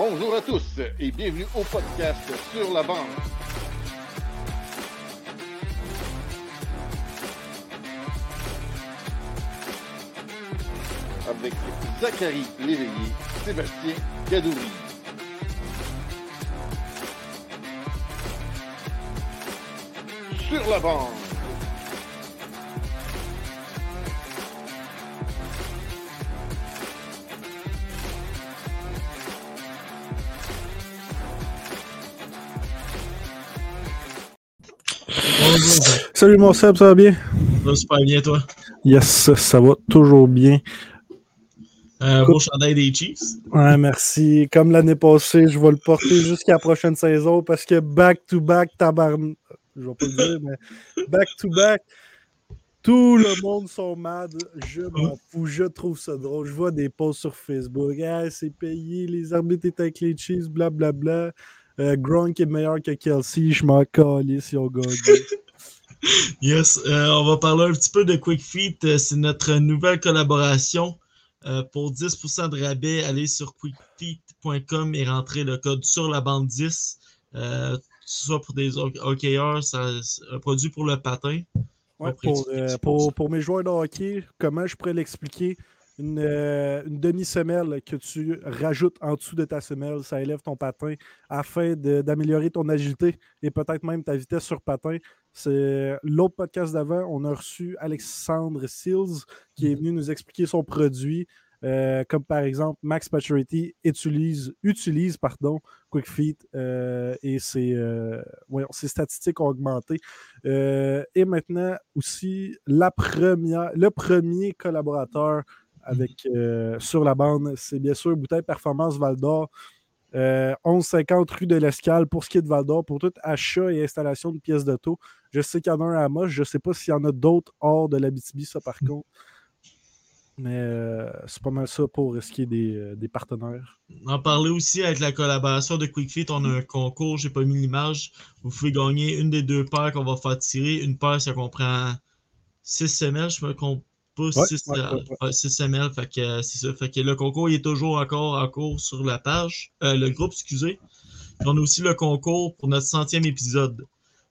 Bonjour à tous et bienvenue au podcast Sur la bande. Avec Zachary Léveillé, Sébastien Gadouri. Sur la bande. Salut mon Seb, ça va bien? Ça va super bien, toi. Yes, ça va toujours bien. Euh, beau chandail des Chiefs. Ouais, merci. Comme l'année passée, je vais le porter jusqu'à la prochaine saison parce que back-to-back, tabarn... Je vais pas le dire, mais back-to-back, tout le monde sont mad. Je m'en fous, je trouve ça drôle. Je vois des posts sur Facebook. C'est payé, les arbitres étaient avec les Chiefs, blablabla. Euh, Gronk est meilleur que Kelsey, je m'en calisse si on gagne. Yes, euh, on va parler un petit peu de Quick Feet. Euh, c'est notre nouvelle collaboration. Euh, pour 10% de rabais, allez sur quickfeet.com et rentrez le code sur la bande 10. Euh, soit pour des hockeyeurs, un produit pour le patin. Ouais, pour, pour, pour mes joueurs de hockey, comment je pourrais l'expliquer? Une, euh, une demi-semelle que tu rajoutes en dessous de ta semelle, ça élève ton patin afin d'améliorer ton agilité et peut-être même ta vitesse sur patin. C'est l'autre podcast d'avant, on a reçu Alexandre Seals qui est venu nous expliquer son produit. euh, comme par exemple, Max Maturity utilise, utilise pardon, Quick Feet euh, et ses, euh, voyons, ses statistiques ont augmenté. Et maintenant aussi la première, le premier collaborateur avec, euh, sur la bande, c'est bien sûr Bouteille Performance Val d'Or. Euh, 1150 rue de l'Escale pour ce qui est de Val d'Or, pour tout achat et installation de pièces d'auto. Je sais qu'il y en a un à Moche, je ne sais pas s'il y en a d'autres hors de l'Abitibi, ça par contre. Mais euh, c'est pas mal ça pour ce qui est des, euh, des partenaires. En parler aussi avec la collaboration de Quick Feet, on a un concours, j'ai pas mis l'image. Vous pouvez gagner une des deux paires qu'on va faire tirer. Une paire, ça comprend six semelles, je me compte pas, Ouais, six, ouais, euh. Fait que euh, c'est ça. Fait que le concours il est toujours encore en cours sur la page, euh, le groupe, excusez. Puis on a aussi le concours pour notre centième épisode.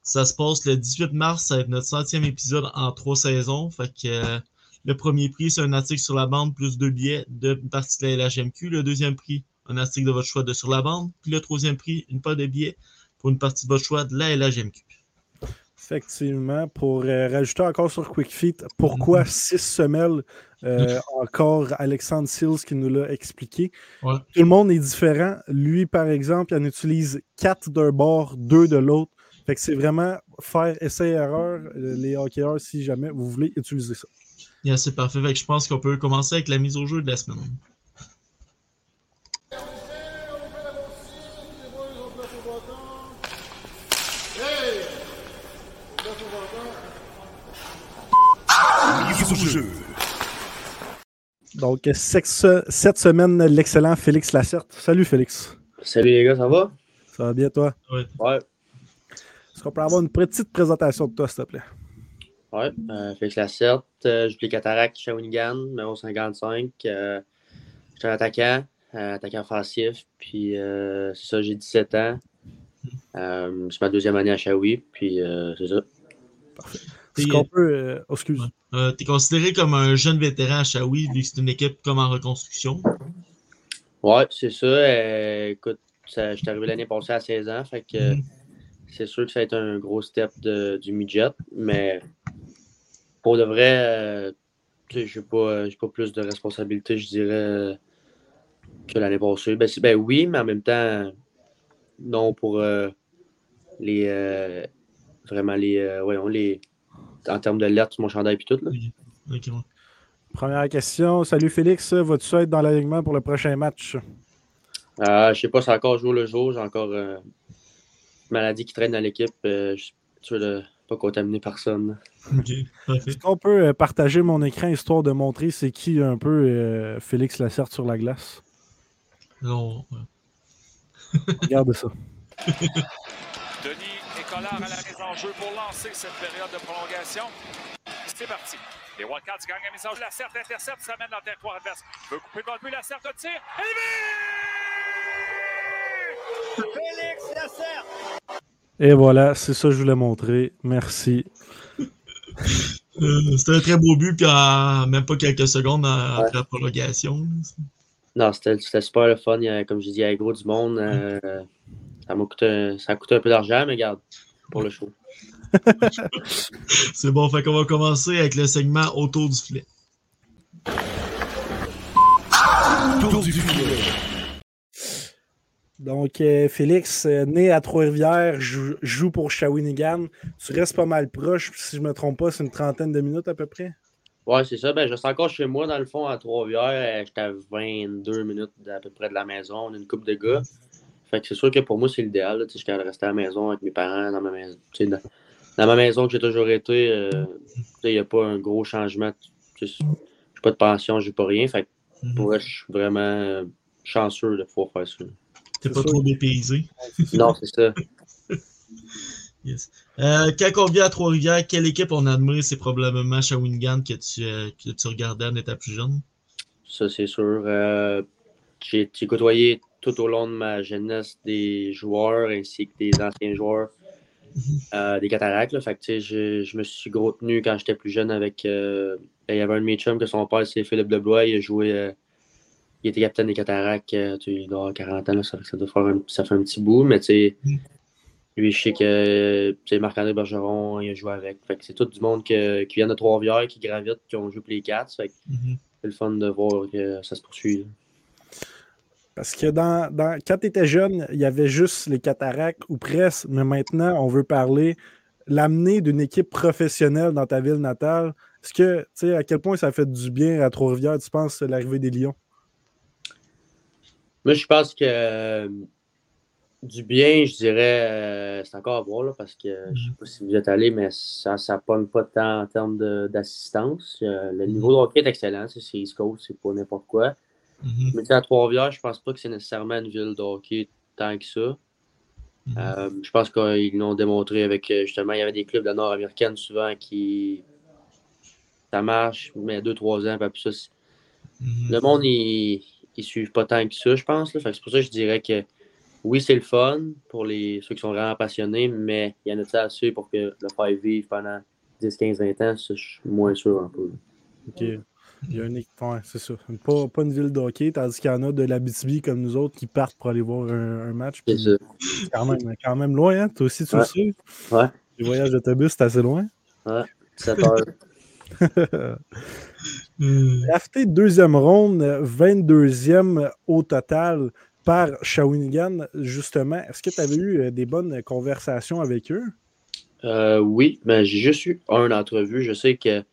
Ça se passe le 18 mars, ça va être notre centième épisode en trois saisons. Fait que euh, le premier prix, c'est un article sur la bande plus deux billets d'une partie de la LHMQ. Le deuxième prix, un article de votre choix de sur la bande. Puis le troisième prix, une paire de billets pour une partie de votre choix de la LHMQ. Effectivement, pour euh, rajouter encore sur Quick Feet, pourquoi six semelles euh, Encore Alexandre Seals qui nous l'a expliqué. Ouais. Tout le monde est différent. Lui, par exemple, il en utilise quatre d'un bord, deux de l'autre. Fait que c'est vraiment faire essai-erreur, euh, les hockeyeurs, si jamais vous voulez utiliser ça. Yeah, c'est parfait. Fait que je pense qu'on peut commencer avec la mise au jeu de la semaine. Donc, cette semaine, l'excellent Félix Lacerte. Salut Félix. Salut les gars, ça va? Ça va bien, toi? Ouais. Est-ce qu'on peut avoir une petite présentation de toi, s'il te plaît? Ouais. Euh, Félix Lacerte, euh, je suis Cataract Shawinigan, numéro 55. Euh, je suis un attaquant, euh, attaquant offensif. Puis euh, c'est ça, j'ai 17 ans. Euh, c'est ma deuxième année à Shawi, puis euh, c'est ça. Est-ce Et, qu'on peut. euh, oh, excuse. Euh, T'es considéré comme un jeune vétéran à Shawi, vu que c'est une équipe comme en reconstruction? Ouais, c'est ça. Euh, écoute, je suis arrivé l'année passée à 16 ans, fait que Mhm. c'est sûr que ça va être un gros step de- du midget, mais pour de vrai, euh, tu sais, j'ai pas, plus de responsabilité, je dirais, que l'année passée. Ben, ben oui, mais en même temps, non pour euh, les vraiment les, euh, voyons, les en termes de lettres sur mon chandail et tout. Là. Première question. Salut Félix. Vas-tu être dans l'alignement pour le prochain match? Euh, je sais pas, c'est encore jour le jour. J'ai encore euh, une maladie qui traîne dans l'équipe. Euh, je suis sûr de pas contaminer personne. Est-ce qu'on peut euh, partager mon écran histoire de montrer c'est qui un peu euh, Félix Lacerte sur la glace? Non. Regarde ça. Denis et Collard à la jeu pour lancer cette période de prolongation. C'est parti. Les Wildcats gagnent la mise en jeu. La Certe intercepte, ça mène dans le territoire adverse. Veut couper devant le but, la Certe tire. Et but! Félix! Et voilà, c'est ça que je voulais montrer. Merci. Euh, C'était un très beau but, puis en même pas quelques secondes après la prolongation. Non, c'était super le fun. Il y a- comme je dis, il y avait gros du monde. euh, ça m'a coûté, ça a coûté un peu d'argent, mais regarde, pour le show. C'est bon, fait qu'on va commencer avec le segment autour du filet. Donc, euh, Félix, euh, né à Trois-Rivières, jou- joue pour Shawinigan. Tu restes pas mal proche, si je me trompe pas, c'est une trentaine de minutes à peu près. Ouais, c'est ça. Ben, je suis encore chez moi, dans le fond, à Trois-Rivières. Euh, J'étais à 22 minutes à peu près de la maison. On a une couple de gars. Fait que c'est sûr que pour moi, c'est l'idéal. là. Tu sais, Je suis capable de rester à la maison avec mes parents, dans ma maison. Tu sais, dans, dans ma maison que j'ai toujours été, euh, tu sais, il n'y a pas un gros changement. Je n'ai pas de pension, je n'ai pas rien. Fait que Mhm. pour vrai, je suis vraiment euh, chanceux de pouvoir faire ça. T'es pas sûr. trop dépaysé. Non, c'est ça. Yes. Euh, quand on vient à Trois-Rivières, quelle équipe on admire? C'est probablement Shawinigan que tu, euh, que tu regardais en étant plus jeune. Ça, c'est sûr. Euh, j'ai j'ai côtoyé tout au long de ma jeunesse des joueurs ainsi que des anciens joueurs euh, des cataractes. là. Fait que, je, je me suis gros tenu quand j'étais plus jeune avec. euh, ben, il y avait un de mes chums que son père, c'est Philippe Leblois. Il a joué. euh, il était capitaine des cataractes. il doit avoir 40 ans. là, ça, doit faire un, ça fait un petit bout. Mais tu sais, Mm. lui, je sais que Marc-André Bergeron, il a joué avec. Fait que c'est tout du monde que- qui vient de Trois-Rivières, qui gravite, qui ont joué pour les Cats. Fait que Mhm. c'est le fun de voir que ça se poursuit. là. Parce que dans, quand tu étais jeune, il y avait juste les cataractes ou presque, mais maintenant, on veut parler l'amener d'une équipe professionnelle dans ta ville natale. Est-ce que, tu sais, à quel point ça fait du bien à Trois-Rivières, tu penses, l'arrivée des Lions? Moi, je pense que euh, du bien, je dirais, euh, c'est encore à voir, là, parce que je sais pas si vous êtes allé, mais ça ne pogne pas tant en termes d'assistance. Euh, le niveau de hockey est excellent, c'est c'est East Coast, c'est pas n'importe quoi. Mhm. Mais tu sais, à Trois-Rivières, je pense pas que c'est nécessairement une ville de hockey tant que ça. Mhm. Euh, je pense qu'ils l'ont démontré avec, euh, justement, il y avait des clubs de nord-américaine souvent qui. Ça marche, mais deux, trois ans, puis ça, Mhm. le monde, ils ne suivent pas tant que ça, je pense. C'est pour ça que je dirais que oui, c'est le fun pour les, ceux qui sont vraiment passionnés, mais il y en a assez pour que le faire vivre pendant 10, 15, 20 ans? Ça, je suis moins sûr un peu. OK. Il y a une équipe, ouais, c'est ça. Pas, pas une ville de hockey, tandis qu'il y en a de l'Abitibi comme nous autres qui partent pour aller voir un, un match. C'est ça. Quand même, quand même loin, hein? Toi aussi, tu Ouais. le sais. Ouais. Les voyages d'autobus, c'est assez loin. 7 heures. Euh, Drafté deuxième ronde, 22e au total par Shawinigan, justement. Est-ce que tu avais eu euh, des bonnes conversations avec eux? Euh, oui, mais j'ai juste eu un entrevue. Je sais que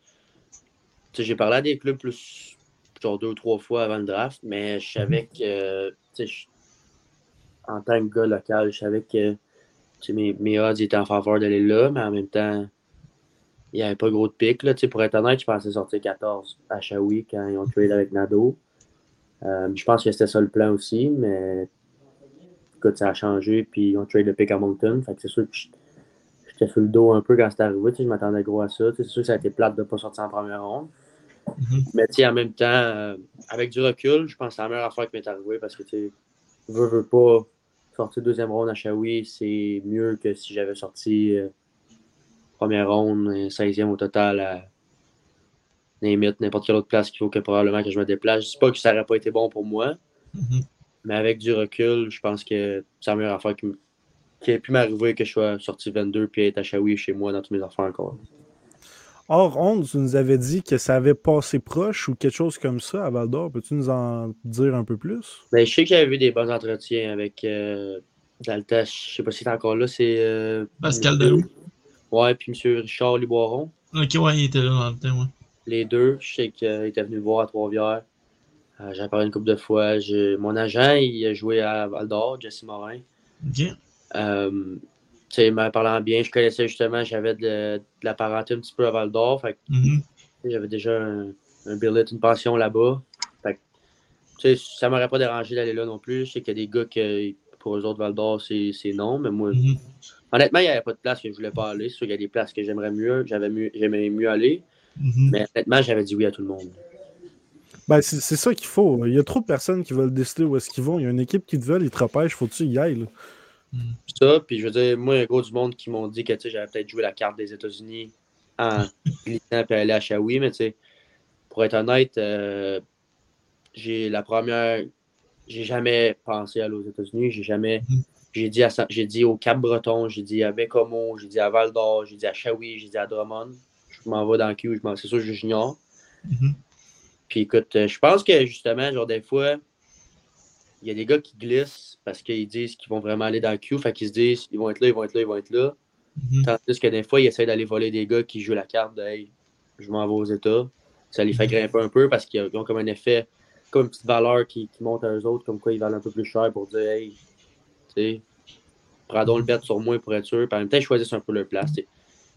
j'ai parlé à des clubs plus genre deux ou trois fois avant le draft, mais je savais que tu sais, je- en tant que gars local, je savais que tu sais, mes, mes odds étaient en faveur d'aller là, mais en même temps, il n'y avait pas gros de pic. Là, Tu sais, pour être honnête, je pensais sortir 14 à Shawi quand ils ont trade avec Nado. Euh, je pense que c'était ça le plan aussi, mais écoute, ça a changé, puis ils ont trade le pick à Moncton. Fait que c'est sûr que je- j'étais sur le dos un peu quand c'est arrivé. tu sais, Je m'attendais gros à ça. tu sais, C'est sûr que ça a été plate de ne pas sortir en première ronde. Mhm. Mais tu sais, en même temps, euh, avec du recul, je pense que c'est la meilleure affaire qui m'est arrivée parce que tu veux, veux pas sortir deuxième ronde à Shawi, c'est mieux que si j'avais sorti euh, première ronde, euh, 16e au total à n'importe quelle autre place qu'il faut que probablement que je me déplace. Je dis pas que ça n'aurait pas été bon pour moi, Mhm. mais avec du recul, je pense que c'est la meilleure affaire qui, qui a pu m'arriver que je sois sorti 22 puis être à Shawi chez moi dans toutes mes affaires encore. Hors onde, tu nous avais dit que ça avait passé proche ou quelque chose comme ça à Val d'Or. Peux-tu nous en dire un peu plus? Ben, je sais que j'avais vu des bons entretiens avec euh, temps, je sais pas si c'est encore là, c'est. euh, Pascal Delou. Ouais, puis M. Richard Liboiron. Ok, ouais, il était là dans le temps, ouais. Les deux, je sais qu'il était venu voir à Trois-Rivières. Euh, J'en ai parlé une couple de fois. Mon agent, il a joué à Val d'Or, Jesse Morin. Ok. Tu sais, il m'a parlé en bien. Je connaissais justement, j'avais de, de la parenté un petit peu à Val d'Or. Fait Mhm. j'avais déjà un, un billet, une pension là-bas. Fait que tu sais, ça m'aurait pas dérangé d'aller là non plus. Je sais qu'il y a des gars qui, pour eux autres, Val d'Or, c'est non. Mais moi, Mhm. honnêtement, il n'y avait pas de place que je voulais pas aller. C'est sûr qu'il y a des places que j'aimerais mieux, j'avais mieux, aller. Mhm. Mais honnêtement, j'avais dit oui à tout le monde. Ben, c'est c'est ça qu'il faut. Il y a trop de personnes qui veulent décider où est-ce qu'ils vont. Il y a une équipe qui te veut, ils te repêchent, faut que tu y ailles. là? Ça, puis je veux dire, moi, il y a un gros du monde qui m'ont dit que j'avais peut-être joué la carte des États-Unis en glissant puis aller à Shawi, mais tu sais, pour être honnête, euh, j'ai la première. J'ai jamais pensé aller aux États-Unis. J'ai jamais. Mhm. J'ai dit, à j'ai dit au Cap-Breton, j'ai dit à Bécomo, j'ai dit à Val d'Or, j'ai dit à Shawi, j'ai dit à Drummond. Je m'en vais dans le Q, je m'en- c'est sûr que j'ignore. Mhm. Puis écoute, euh, je pense que justement, genre des fois, il y a des gars qui glissent parce qu'ils disent qu'ils vont vraiment aller dans le queue. Fait qu'ils se disent ils vont être là, ils vont être là, ils vont être là. Mhm. Tandis que des fois, ils essaient d'aller voler des gars qui jouent la carte de Hey, je m'en vais aux États. Ça les fait grimper un peu parce qu'ils ont comme un effet, comme une petite valeur qui, qui monte à eux autres, comme quoi ils valent un peu plus cher pour dire Hey, tu sais, prends donc le bet sur moi pour être sûr. Puis en même temps, ils choisissent un peu leur place.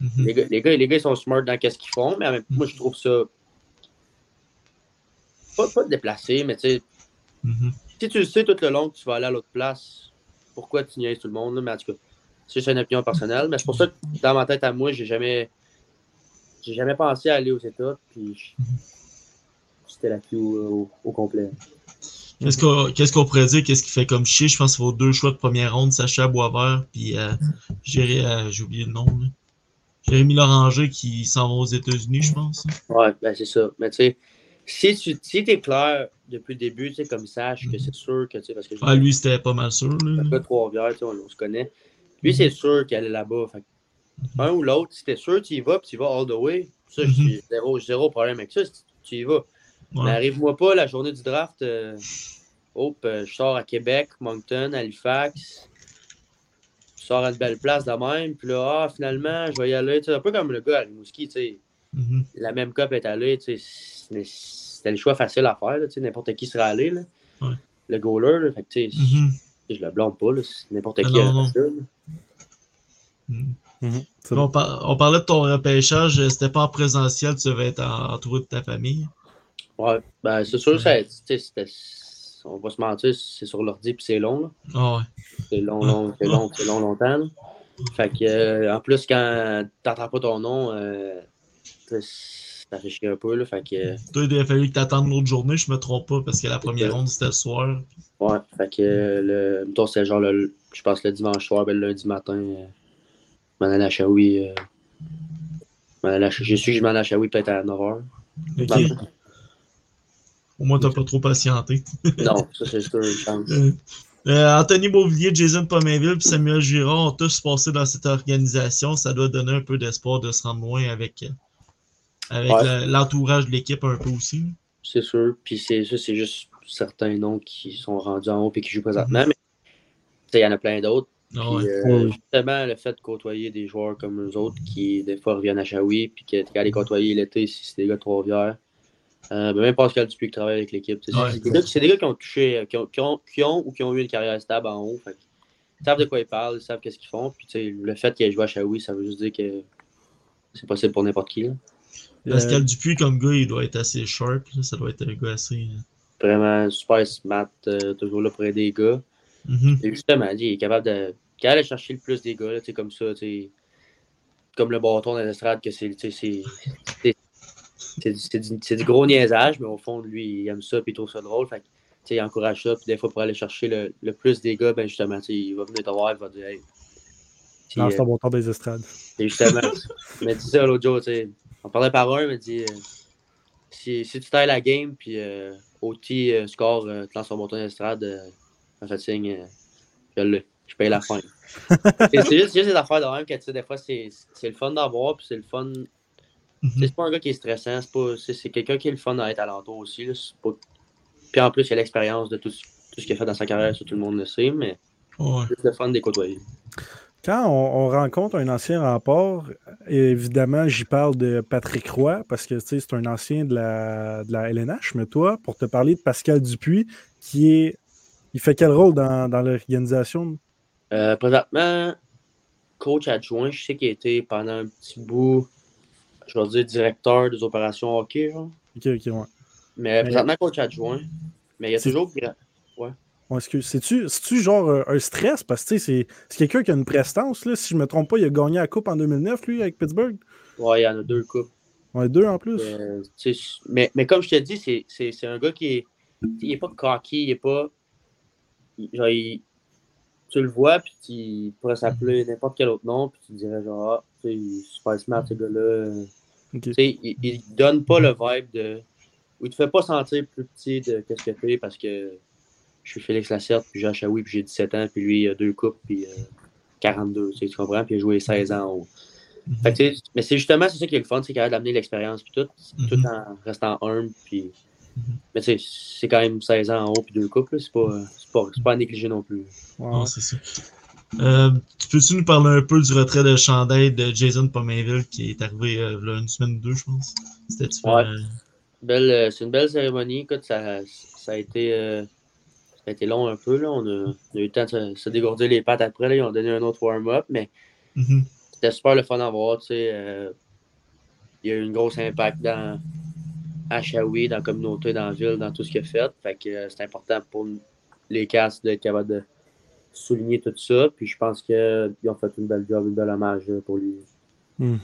Mhm. Les gars, les, gars, les gars, ils sont smart dans ce qu'ils font, mais en même temps, moi, je trouve ça pas, pas déplacé, mais tu sais. Si tu le sais tout le long que tu vas aller à l'autre place, pourquoi tu niaises tout le monde? Mais en tout cas, c'est une opinion personnelle. Mais c'est pour ça que dans ma tête à moi, j'ai jamais. J'ai jamais pensé à aller aux États. Puis c'était la queue au, au complet. Qu'est-ce qu'on qu'est-ce qu'on pourrait dire? Qu'est-ce qui fait comme chier? Je pense qu'il faut deux choix de première ronde, Sacha Boisvert, puis euh, euh, j'ai oublié le nom. Là. Jérémy Loranger qui s'en va aux États-Unis, je pense. hein. Ouais, ben c'est ça. Mais tu sais, si tu si es clair depuis le début, tu sais, comme sache que c'est sûr que tu sais, parce que Ah, lui, c'était pas mal sûr. Là. de Trois-Rivières, tu sais, on, on se connaît. Lui, c'est sûr qu'elle est là-bas. Un ou l'autre, si t'es sûr, tu y vas, puis tu y vas all the way. Ça, Mhm. j'ai zéro, zéro problème avec ça. si Tu y vas. Mais Ouais. arrive-moi pas la journée du draft. euh, hop, euh, je sors à Québec, Moncton, Halifax. Je sors à une belle place de même. Puis là, ah, finalement, je vais y aller. Sais, un peu comme le gars à Rimouski, tu sais. Mhm. La même cop est allé. tu sais, c'est- C'était le choix facile à faire. là, tu sais, N'importe qui serait allé. Là. Ouais. Le goaler, là, fait que, Mhm. je le blâme pas. N'importe Ah, qui non, non. Mhm. C'est On, bon. par- on parlait de ton repêchage, euh, c'était pas en présentiel, tu devais être en- entouré de ta famille. Ouais, ben c'est sûr, ça, on va se mentir, c'est sur l'ordi puis c'est long. Ah ouais. C'est long, long, c'est long, c'est long, longtemps. là. Fait que, euh, en plus, quand t'entends pas ton nom, euh, ça chier un peu. Là, fait que, euh, Toi, il a fallu que tu attendes l'autre journée, je me trompe pas, parce que la première ronde, c'était le soir. ouais, fait que, le, mettons, c'était genre, le, je pense, le dimanche soir, ben, le lundi matin, euh, je m'en allais à Shawi. euh, je m'en allais à- J'ai su que je m'en allais à Shawi peut-être à 9h. Ok. Au moins, t'as pas trop patienté. non, ça, c'est sûr, une chance. Euh, Anthony Beauvillier, Jason Pomainville et Samuel Girard ont tous passé dans cette organisation. Ça doit donner un peu d'espoir de se rendre loin avec, avec Ouais. l'entourage de l'équipe un peu aussi. C'est sûr. Puis c'est ça, c'est juste certains noms qui sont rendus en haut et qui jouent présentement. Mais tu sais, il y en a plein d'autres. Ah ouais. euh, Ouais. justement, le fait de côtoyer des joueurs comme eux autres qui, des fois, reviennent à Shawi, puis que tu les côtoyer l'été, si c'est des gars de Trois-Rivières. Euh, ben, même Pascal Dupuis qui travaille avec l'équipe. Ouais. C'est des, gars qui- c'est des gars qui ont touché, qui ont, qui ont- qui ont ou qui ont eu une carrière stable en haut. Fait ils savent de quoi ils parlent, ils savent qu'est-ce qu'ils font. Puis, le fait qu'ils aient joué à Shawi, ça veut juste dire que c'est possible pour n'importe qui. là. Pascal Euh, Dupuis, comme gars, il doit être assez sharp. là. Ça doit être un gars assez. euh, Vraiment super smart, euh, toujours là pour aider les gars. mhm. Et justement, il est capable de capable de chercher le plus des gars, là, tu sais, comme ça, comme le bâton dans l'estrade, que c'est tu sais, c'est- c'est- c'est du- du, gros niaisage, mais au fond, lui, il aime ça puis il trouve ça drôle. Fait il encourage ça, puis des fois, pour aller chercher le, le plus des gars, ben justement, il va venir te voir, il va dire Hey. Lance euh, ton bon temps des estrades. et justement, il m'a dit ça l'autre jour, tu sais. On parlait par un, il m'a dit euh, si, si tu tailles la game, puis euh, OT euh, score, euh, te lance ton bâton d'estrade, euh, en fait signe, je l'ai. Je paye la fin. c'est juste, juste des affaires de même que tu sais, des fois, c'est le fun d'avoir, puis c'est le fun. Mhm. C'est pas un gars qui est stressant, c'est quelqu'un qui est le fun à être alentour aussi. Là, pas... Puis en plus, il a l'expérience de tout, ce- tout ce qu'il a fait dans sa carrière, ça tout le monde le sait, mais Ouais. c'est le fun de les côtoyer. Quand on, on rencontre un ancien rempart, évidemment, j'y parle de Patrick Roy, parce que c'est un ancien de la, de la LNH, mais toi, pour te parler de Pascal Dupuis, qui est. Il fait quel rôle dans, dans l'organisation? Euh, présentement, coach adjoint, je sais qu'il a été pendant un petit bout, je vais dire directeur des opérations hockey, genre. Ok, ok, ouais. Mais présentement, coach adjoint. Mais il y a toujours. Ouais, excuse. C'est-tu, c'est-tu genre euh, un stress? Parce que tu c'est, c'est quelqu'un qui a une prestance. Là. Si je me trompe pas, il a gagné la Coupe en 2009, lui, avec Pittsburgh. Ouais, il y en a deux coupes. Ouais, deux en plus. Euh, tu mais, mais comme je te dis, c'est- c'est c'est un gars qui est. Il est pas cocky, il est pas. il- genre, il- tu le vois, puis tu il pourrait s'appeler n'importe quel autre nom, puis tu te dirais genre, ah, tu sais, il est super smart, ce gars-là. Tu sais, il, il donne pas le vibe de. Ou il te fait pas sentir plus petit de qu'est-ce que tu es parce que je suis Félix Lasserte, puis j'ai Achaoui, puis j'ai 17 ans, puis lui, il a deux coupes, puis euh, 42, tu sais, tu comprends, puis il a joué 16 ans en haut. Fait que, tu sais, mais c'est justement c'est ça qui est le fun, c'est qu'il a d'amener l'expérience, puis tout, tout Mhm. en restant humble, puis. Mhm. Mais tu sais, c'est quand même 16 ans en haut, puis deux coupes, c'est pas, c'est pas, pas à négliger non plus. Non, c'est ça. Euh, tu peux-tu nous parler un peu du retrait de chandail de Jason Pomainville qui est arrivé euh, là, une semaine ou deux, je pense? C'était Ouais. euh, Belle, euh, c'est une belle cérémonie. Écoute, ça, ça, a été, euh, ça a été long un peu. Là. On, a, on a eu le temps de se, se dégourdir les pattes après. Là. Ils ont donné un autre warm-up, mais mhm. c'était super le fun à voir. tu sais, euh, il y a eu un gros impact dans à Shawi, dans la communauté, dans la ville, dans tout ce qu'il a fait. Fait que euh, c'est important pour les castes d'être capable de souligner tout ça. Puis je pense qu'ils ont fait une belle job, une belle hommage pour lui. Mhm.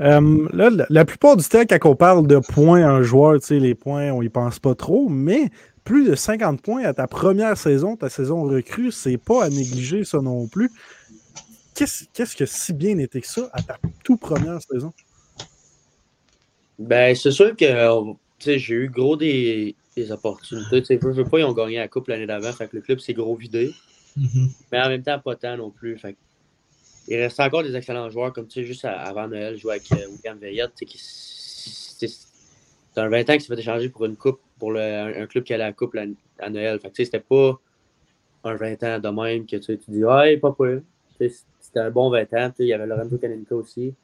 Euh, là, la, plupart du temps, quand on parle de points en joueur, tu sais, les points, on y pense pas trop, mais plus de 50 points à ta première saison, ta saison recrue, c'est pas à négliger ça non plus. Qu'est-ce qu'est-ce que si bien était que ça à ta toute première saison? Ben, c'est sûr que j'ai eu gros des, des opportunités. Tu veux, veux pas, ils ont gagné la coupe l'année d'avant, fait que le club s'est gros vidé. Mhm. Mais en même temps, pas tant non plus. Fait que il reste encore des excellents joueurs, comme tu sais, juste à- avant Noël, je jouais avec euh, William Veillette. qui- c'est un 20 ans qui s'est fait échanger pour une coupe, pour le- un, un club qui allait à la coupe à Noël. Fait que c'était pas un 20 ans de même que tu, dis, ouais, pas sais, C'était un bon 20 ans. Il y avait Lorenzo Kaninka aussi.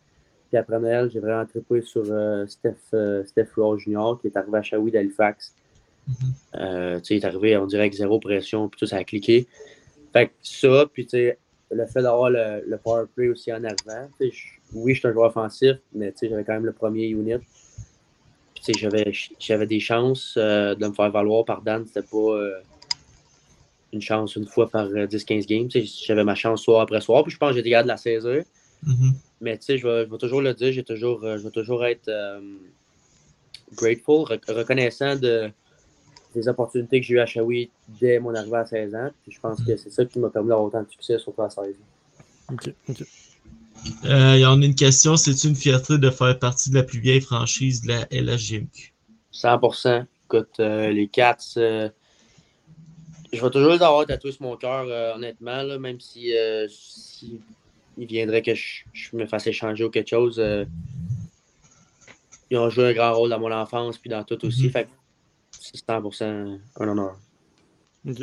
Puis après Noël, j'ai vraiment trippé sur euh, Steph, euh, Steph Rowe Jr., qui est arrivé à Shawi d'Halifax. Mhm. Euh, il est arrivé, on dirait, avec zéro pression, puis tout, ça a cliqué. Fait que ça, puis tu sais, le fait d'avoir le, le power play aussi en avant. oui, je suis un joueur offensif, mais j'avais quand même le premier unit. J'avais, j'avais des chances euh, de me faire valoir par Dan. C'était pas euh, une chance une fois par euh, 10-15 games. tu sais, J'avais ma chance soir après soir, puis je pense que j'étais capable de la saisir. Mhm. Mais tu sais, je vais, je vais toujours le dire, j'ai toujours, euh, je vais toujours être euh, grateful, rec- reconnaissant de, des opportunités que j'ai eues à Shawi dès mon arrivée à 16 ans. Puis je pense que c'est ça qui m'a permis d'avoir autant de succès, surtout à 16 ans. Ok, ok. Euh, il y en a une question, c'est une fierté de faire partie de la plus vieille franchise de la LHGMQ? 100%. Écoute, euh, les Cats, euh, je vais toujours les avoir tatoués sur mon cœur, euh, honnêtement, là, même si, euh, si il viendrait que je, je me fasse échanger ou quelque chose. euh, ils ont joué un grand rôle dans mon enfance puis dans tout aussi. Mhm. Fait que c'est 100% un honneur. ok.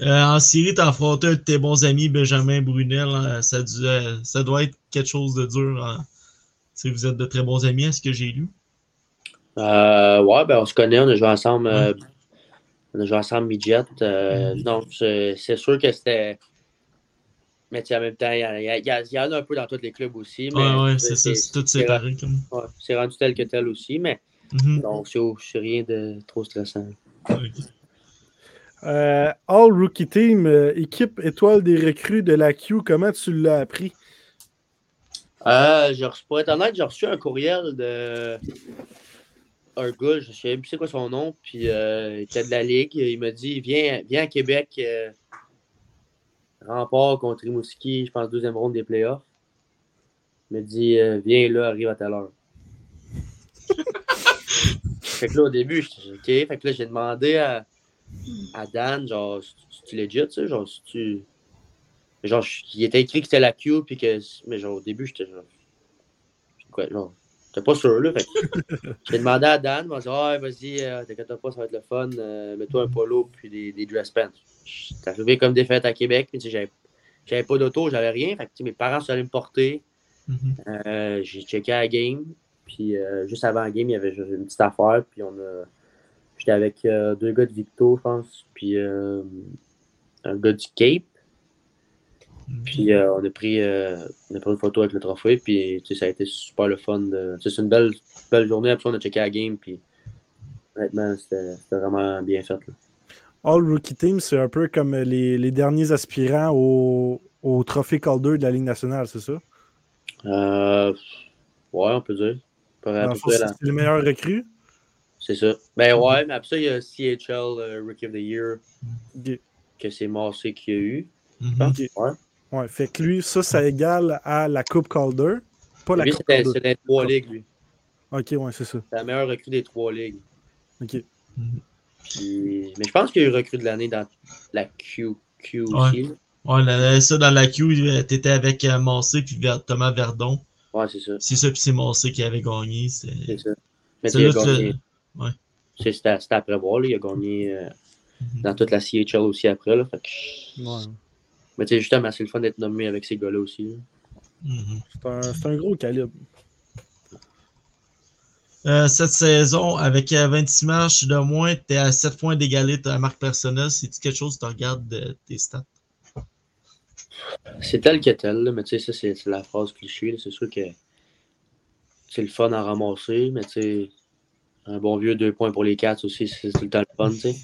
Euh, en Syrie, t'as affronté un de tes bons amis, Benjamin Brunel. hein, ça, euh, ça doit être quelque chose de dur. hein. Si vous êtes de très bons amis, est-ce que j'ai lu? Euh, ouais, ben on se connaît, on a joué ensemble. euh, on a joué ensemble midget. Mhm. Non, c'est sûr que c'était. Mais en même temps, il y, en a un peu dans tous les clubs aussi. Mais Ouais, ouais, c'est ça. C'est tout séparé. Ouais, c'est rendu tel que tel aussi, mais Mhm. donc c'est rien de trop stressant. Euh, All Rookie Team, euh, équipe étoile des recrues de la Q, comment tu l'as appris? Euh, j'ai reçu, pour être honnête, j'ai reçu un courriel de un gars, je sais plus c'est quoi son nom, puis euh, il était de la Ligue. Il m'a dit Viens, viens à Québec, euh, rempart contre Rimouski, je pense, deuxième ronde des playoffs. Il m'a dit Viens là, arrive à telle heure. fait que là, au début, j'étais OK. Fait que là, j'ai demandé à, à Dan, genre, si tu legit, ça, genre, si tu. Genre, il était écrit que c'était la Q, puis que. Mais genre, au début, j'étais genre. Quoi, genre. J'étais pas sûr, là. Fait j'ai demandé à Dan, il m'a dit, ah, vas-y, euh, t'inquiète pas, ça va être le fun. euh, Mets-toi un polo, puis des, des dress pants. J'étais arrivé comme des fêtes à Québec, puis tu sais, j'avais, j'avais pas d'auto, j'avais rien. Fait que, tu sais, mes parents sont allés me porter. Mhm. Euh, j'ai checké la game. Puis euh, juste avant la game, il y avait une petite affaire. Puis on a. J'étais avec euh, deux gars de Victo, je pense. Puis euh, un gars du Cape. Puis euh, on, a pris, on a pris une photo avec le trophée. Puis ça a été super le fun. De... C'est une belle, belle journée. Après, on a checké la game. Puis Honnêtement, c'était vraiment bien fait. là. All Rookie Team, c'est un peu comme les, les derniers aspirants au, au trophée Calder de la Ligue nationale, c'est ça? Euh, ouais, on peut dire. Dans le fond, près, c'est ça. Ben ouais, mais après ça, il y a CHL euh, Rookie of the Year Ok. que c'est Massé qui a eu. Mhm. je pense. Ok. Ouais. Ouais, fait que lui, ça, ça égale à la Coupe Calder. Pas la Lui, Coupe c'était Calder. c'est dans les trois ligues, lui. Ok, ouais, c'est ça. C'est la meilleure recrue des trois ligues. Ok. Puis... Mais je pense qu'il y a eu recrue de l'année dans la QQ Ouais. aussi. là. Ouais, là, ça dans la euh, t'étais avec euh, Massé puis Ver- Thomas Verdon. Ouais, c'est ça. C'est ça, puis c'est Massé qui avait gagné. C'est C'est ça. Mais C'est tu ouais. C'est- C'était c'était après voir, là. Il a gagné euh, Mhm. dans toute la CHL aussi après. Là. Fait que... Ouais. Mais tu sais, justement, c'est le fun d'être nommé avec ces gars-là aussi. là. Mhm. C'est un, c'est un gros calibre. Euh, cette saison, avec euh, 26 matchs de moins, t'es à 7 points d'égaler ta marque personnelle. C'est-tu quelque chose que tu regardes de tes stats? C'est tel que tel, là, mais tu sais, ça, c'est c'est la phrase cliché. C'est sûr que c'est le fun à ramasser, mais tu sais, un bon vieux deux points pour les Cats aussi, c'est tout le temps le fun, tu sais.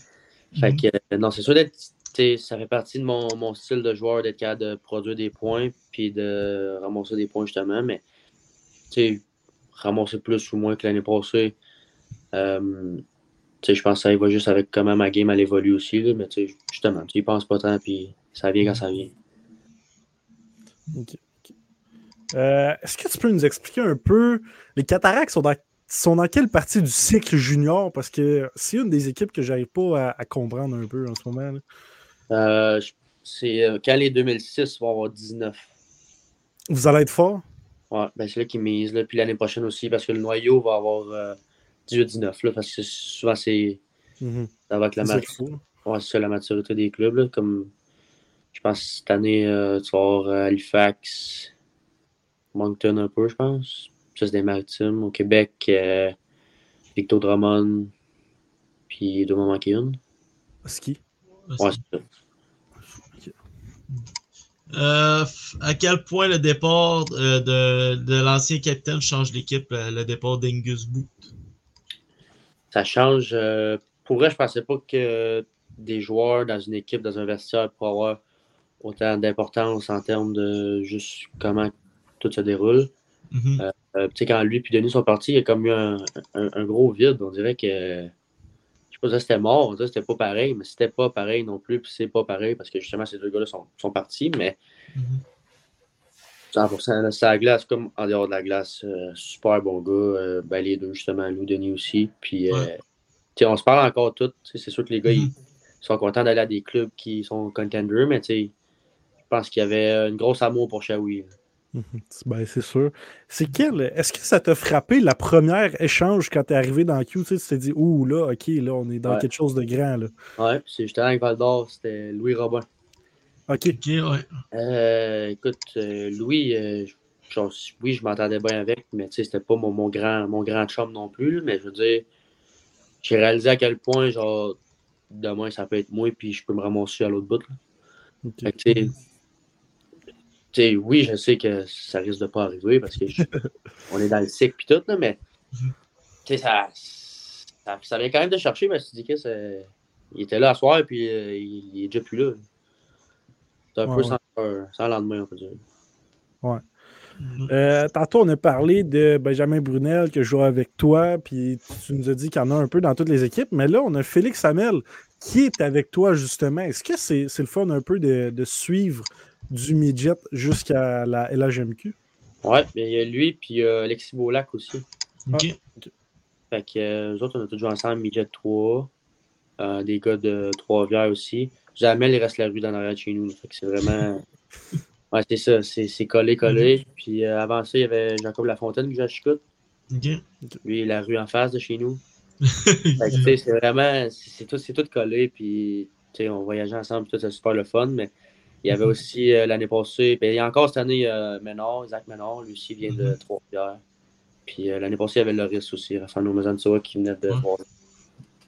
Fait que, euh, non, c'est sûr d'être. tu sais, Ça fait partie de mon, mon style de joueur d'être capable de produire des points puis de ramasser des points justement, mais tu sais, ramasser plus ou moins que l'année passée. euh, tu sais, je pense que ça va juste avec comment ma game elle évolue aussi, là, mais tu sais, justement, tu y penses pas tant puis ça vient quand ça vient. Euh, Est-ce que tu peux nous expliquer un peu les cataractes sont dans, sont dans quelle partie du cycle junior? Parce que c'est une des équipes que j'arrive pas à, à comprendre un peu en ce moment. Euh, c'est euh, quand les 2006 vont avoir 19. Vous allez être fort? Ouais, ben c'est là qu'ils misent. Là. Puis l'année prochaine aussi, parce que le noyau va avoir euh, 18-19. là, Parce que souvent, c'est ça va avec la, mat- faut. ouais, ça, la maturité des clubs. Là, comme je pense cette année, euh, tu vas avoir euh, Halifax, Moncton un peu, je pense. Des maritimes. Au Québec, euh, Victor Drummond, puis m'en manquer une. Ski. Ouais, c'est ça. Euh, à quel point le départ euh, de, de l'ancien capitaine change l'équipe, euh, le départ d'Angus Booth? ça change. euh, pour vrai, je pensais pas que des joueurs dans une équipe, dans un vestiaire, pourraient avoir autant d'importance en termes de juste comment tout se déroule. Mhm. Euh, quand lui et Denis sont partis, il y a comme eu un, un- un gros vide. On dirait que. Je sais pas si c'était mort, c'était pas pareil, mais c'était pas pareil non plus, puis c'est pas pareil parce que justement ces deux gars-là sont, sont partis, mais Mhm. 100% là, c'est à la glace comme en dehors de la glace. euh, super bon gars. euh, ben, les deux, justement, Lou Denis aussi. Puis, Ouais. on se parle encore tous. C'est sûr que les gars, Mhm. ils sont contents d'aller à des clubs qui sont contenders, mais je pense qu'il y avait une grosse amour pour Shawi. Mhm. Ben, c'est sûr. C'est quel. Est-ce que ça t'a frappé la première échange quand t'es arrivé dans Q? Tu t'es dit, ouh, là, ok, là, on est dans Ouais. quelque chose de grand, là? Ouais, puis c'est justement avec Val d'Or, c'était Louis Robin. Ok. Ok, ouais. Euh, écoute, euh, Louis, euh, genre, oui, je m'entendais bien avec, mais tu sais, c'était pas mon, mon grand, mon grand chum non plus. mais je veux dire, j'ai réalisé à quel point, genre, demain, ça peut être moi, puis je peux me ramasser à l'autre bout. là. ok. Fait que, tu tu oui, je sais que ça risque de pas arriver parce que je- on est dans le cycle puis tout, là, mais Mhm. tu sais, ça, ça, ça vient quand même de chercher, mais je me suis dit que c'est- il était là à soir puis euh, il, il est déjà plus là. C'est un Ouais, peu ouais. sans, euh, sans lendemain, on peut dire. Mhm. Euh, tantôt, on a parlé de Benjamin Brunel je joue avec toi, puis tu nous as dit qu'il y en a un peu dans toutes les équipes, mais là, on a Félix Hamel qui est avec toi, justement. Est-ce que c'est c'est le fun un peu de, de suivre du midget jusqu'à la LHMQ? Ouais, mais il y a lui puis il y a Alexis Beaulac aussi. Ok. Fait que euh, nous autres, on a tous joué ensemble, Midget 3, euh, des gars de Trois-Rivières aussi. Jamais il reste la rue dans l'arrière de chez nous. Fait que c'est vraiment. Ouais, c'est ça, c'est c'est collé, collé. Puis euh, avant ça, il y avait Jacob Lafontaine à Chicoute. Ok. Lui, la rue en face de chez nous. Fait que, c'est vraiment. C'est tout, c'est tout collé. Puis, tu sais, on voyageait ensemble. Puis tout, c'est super le fun. Mais il y avait aussi euh, l'année passée. Puis il y a encore cette année, euh, Ménard, Isaac Ménard. Lui aussi vient de Mhm. Trois-Rivières. Puis euh, l'année passée, il y avait Loris aussi, Rafael Mazansoa qui venait de Ouais. Trois-Rivières.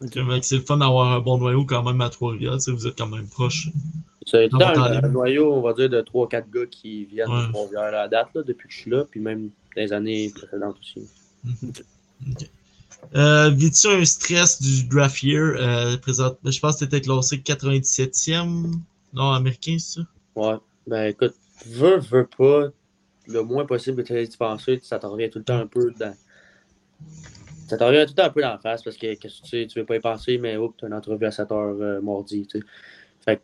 Ok, mec, c'est le fun d'avoir un bon noyau quand même à Trois-Rivières. Vous êtes quand même proches. C'est un, noyau, on va dire, de 3-4 gars qui viennent Ouais. de Trois-Rivières à la date, là, depuis que je suis là, puis même des années précédentes aussi. Ok. Euh, Vis-tu un stress du draft year? Euh, présent... Je pense que tu étais classé 97e. Non, américain, c'est ça? Ouais. Ben écoute, veux, veux pas, le moins possible que tu y penser, ça t'en revient tout le temps un peu dans. Ça t'en revient tout le temps un peu dans la face parce que, que tu sais, tu veux pas y penser, mais oups, tu as une entrevue à 7 heures euh, mardi. Tu sais. Fait que,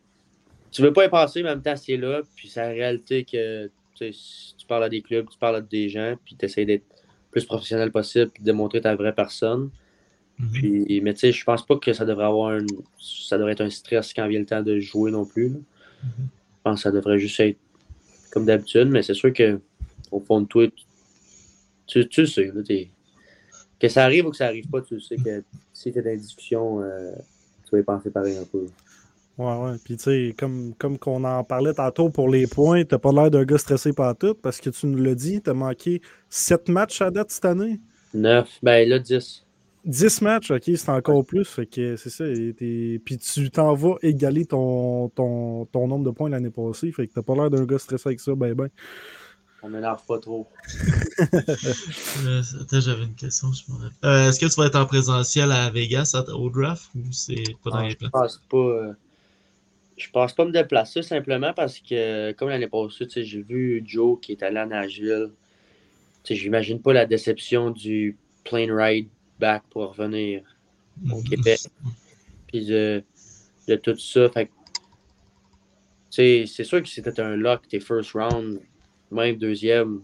tu veux pas y penser, mais en même temps, c'est là, puis c'est la réalité que tu, sais, tu parles à des clubs, tu parles à des gens, puis tu essaies d'être plus professionnel possible, puis de démontrer ta vraie personne. Mhm. Puis, mais tu sais, je pense pas que ça devrait avoir un, ça devrait être un stress quand vient le temps de jouer non plus. là. Je pense que ça devrait juste être comme d'habitude, mais c'est sûr que au fond de toi, tu, tu le sais, là, que ça arrive ou que ça arrive pas, tu sais que si tu es dans une discussion, euh, tu vas y penser pareil un peu. Ouais, ouais. Puis, tu sais, comme, comme qu'on en parlait tantôt pour les points, t'as pas l'air d'un gars stressé par tout parce que tu nous l'as dit, t'as manqué 7 matchs à date cette année. 9, ben là, 10. 10 matchs, ok, c'est encore plus. Fait que c'est ça. Puis tu t'en vas égaler ton, ton, ton nombre de points l'année passée. Fait que t'as pas l'air d'un gars stressé avec ça, ben ben. On m'énerve pas trop. Euh, attends, j'avais une question. Je me rappelle. Euh, Est-ce que tu vas être en présentiel à Vegas à- au draft ou c'est pas dans Non, les je pense pas. euh, je pense pas me déplacer simplement parce que, comme l'année passée, tu sais, j'ai vu Joe qui est allé à Nashville. Tu sais, J'imagine pas la déception du plane ride back pour revenir au Mhm. Québec. Puis de, de tout ça. Fait c'est sûr que c'était un lock, tes first round, même deuxième,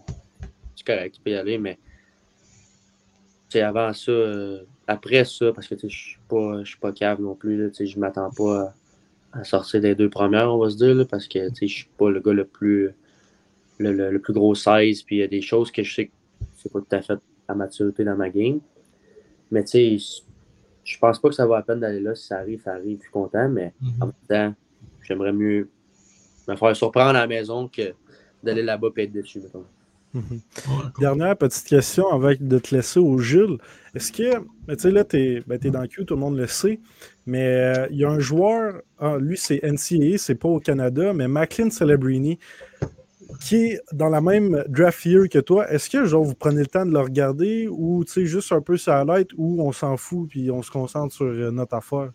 c'est correct, tu peux y aller, mais avant ça, euh, après ça, parce que je suis pas, je suis pas cave non plus, sais, je m'attends pas à, à sortir des deux premières, on va se dire, là, parce que je suis pas le gars le plus le, le- le plus gros size, puis il y a des choses que je sais que c'est pas tout à fait à maturité dans ma game. Mais tu sais, je pense pas que ça vaut la peine d'aller là. Si ça arrive, ça arrive, je suis content, mais en Mhm. même temps, j'aimerais mieux me faire surprendre à la maison que d'aller là-bas et être déçu, mettons. Mhm. Dernière petite question avant de te laisser au Jules. Est-ce que, mais tu sais, là, tu es, dans le Q, tout le monde le sait, mais euh, il y a un joueur, ah, lui, c'est NCAA, c'est pas au Canada, mais Macklin Celebrini, qui est dans la même draft year que toi. Est-ce que, genre, vous prenez le temps de le regarder ou, tu sais, juste un peu la light ou on s'en fout puis on se concentre sur euh, notre affaire?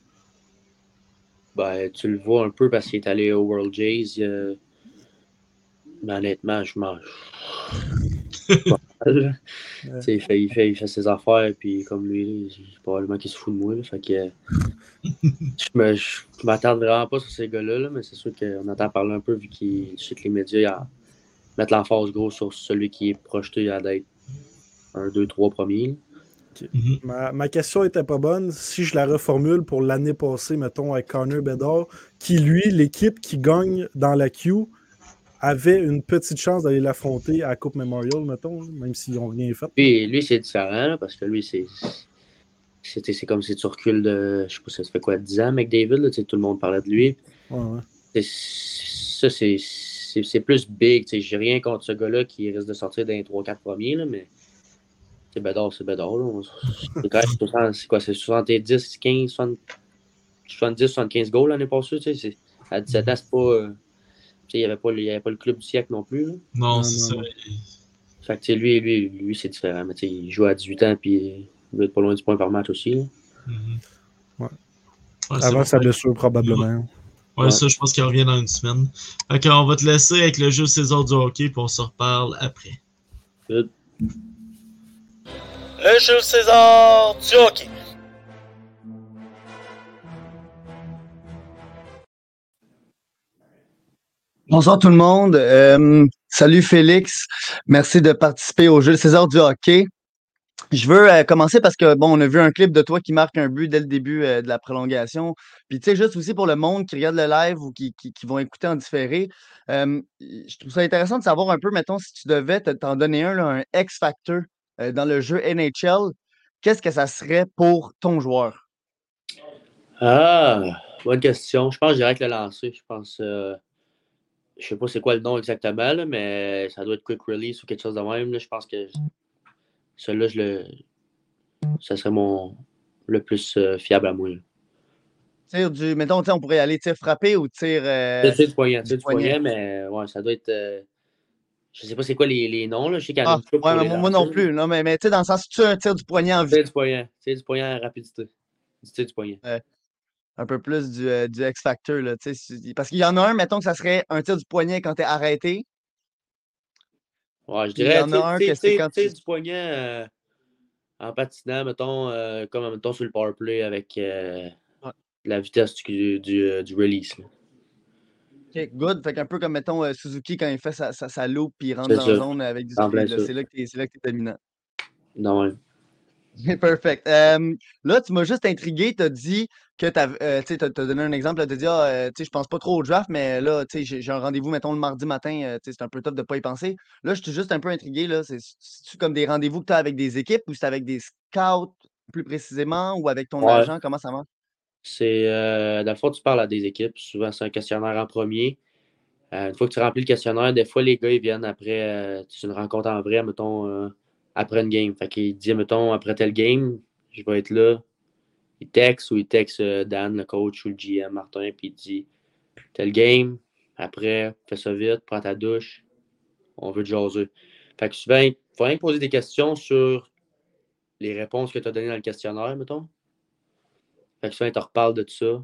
Ben, tu le vois un peu parce qu'il est allé au World Jays. euh, Mais honnêtement, je mange. Ouais. il, fait, il, fait, il fait ses affaires, puis comme lui, probablement qu'il se fout de moi. là, fait que, je je m'attarde vraiment pas sur ces gars-là, là, mais c'est sûr qu'on entend parler un peu vu qu'il je sais que les médias mettent l'emphase gros sur celui qui est projeté à d'être un, deux, trois premiers. Mhm. Ma, ma question était pas bonne. Si je la reformule pour l'année passée, mettons, avec Connor Bedard, qui, lui, l'équipe qui gagne dans la queue, avait une petite chance d'aller l'affronter à Coupe Memorial, mettons, même s'ils n'ont rien fait. Lui, lui c'est différent là, parce que lui, c'est. C'était, c'est comme si tu recules de. Je sais pas, ça fait quoi, 10 ans, McDavid, là, tout le monde parlait de lui. Ouais, ouais. C'est- Ça, c'est, c'est, plus big. tu sais, J'ai rien contre ce gars-là qui risque de sortir dans les 3-4 premiers, là, mais c'est Bédard, c'est Bédard. C'est quand même 60 c'est quoi, c'est 70, 15, 60 70, 75 goals l'année passée. Tu sais, c'est- à 17 ans, c'est pas. euh, tu sais, il n'y avait, pas le- il y avait pas le club du siècle non plus. là. Non, Non, c'est ça. Fait que, tu sais, lui, lui, lui c'est différent. Mais tu sais, il joue à 18 ans, puis il doit être pas loin du point par match aussi. là. Mhm. Ouais. Ouais, Avant sa blessure, probablement. Ouais, Ouais. ça, je pense qu'il revient dans une semaine. Fait qu'on va te laisser avec le jeu César du hockey, puis on se reparle après. Good. Le Jules César du hockey. Bonsoir tout le monde. Euh, salut Félix. Merci de participer au jeu César du hockey. Je veux euh, commencer parce que, bon, on a vu un clip de toi qui marque un but dès le début euh, de la prolongation. Puis, tu sais, juste aussi pour le monde qui regarde le live ou qui, qui, vont écouter en différé, je trouve ça intéressant de savoir un peu, mettons, si tu devais te- t'en donner un, un X-Factor euh, dans le jeu NHL, qu'est-ce que ça serait pour ton joueur? Ah, bonne question. Je pense que je dirais que le lancer. Je pense. je sais pas c'est quoi le nom exactement, mais ça doit être quick release ou quelque chose de même. Je pense que celui-là, je le. Ça serait mon le plus euh, fiable à moi. là. Tir du, mettons, tu on pourrait aller tir frappé ou tir. euh, C'est du poignet, du poignet. mais ouais, ça doit être. euh, Je sais pas c'est quoi les, les noms, là. Je sais qu'il y a Ah, ouais, mais moi, moi non plus. Non, mais, mais tu sais, dans le sens, tu un tir du poignet en Tir vue. du poignet. Tir du poignet à rapidité. Du tir du poignet. Un peu plus du, euh, du X-Factor, là. tu Parce qu'il y en a un, mettons que ça serait un tir du poignet quand t'es arrêté. Ouais, je Puis il y dirais, en a un tu que c'est tu quand tu- du poignet euh, en patinant, mettons, euh, comme mettons sur le powerplay avec euh, Ouais. la vitesse du, du, du release. là. OK, good. Fait qu'un peu comme, mettons, Suzuki quand il fait sa, sa, sa loupe puis il rentre dans la zone avec du speed. C'est là que là que t'es dominant. Non, ouais. Perfect. Euh, là, tu m'as juste intrigué. Tu as dit que tu as, tu as donné un exemple. Tu as dit, ah, euh, je pense pas trop au draft, mais là, tu sais, j'ai un rendez-vous, mettons, le mardi matin. euh, c'est un peu tough de pas y penser. Là, je suis juste un peu intrigué. là. C'est c'est-tu comme des rendez-vous que tu as avec des équipes ou c'est avec des scouts plus précisément ou avec ton Ouais. agent? Comment ça marche? C'est, euh, dans le fond, tu parles à des équipes. Souvent, c'est un questionnaire en premier. Euh, une fois que tu remplis le questionnaire, des fois, les gars, ils viennent après euh, c'est une rencontre en vrai, mettons, euh, après une game. Fait qu'il dit, mettons, après tel game, je vais être là. Il texte ou il texte euh, Dan, le coach, ou le GM, Martin, puis il dit, tel game, après, fais ça vite, prends ta douche, on veut te jaser. Fait que souvent, il faut rien poser des questions sur les réponses que tu as données dans le questionnaire, mettons. Fait que souvent, il te reparle de tout ça.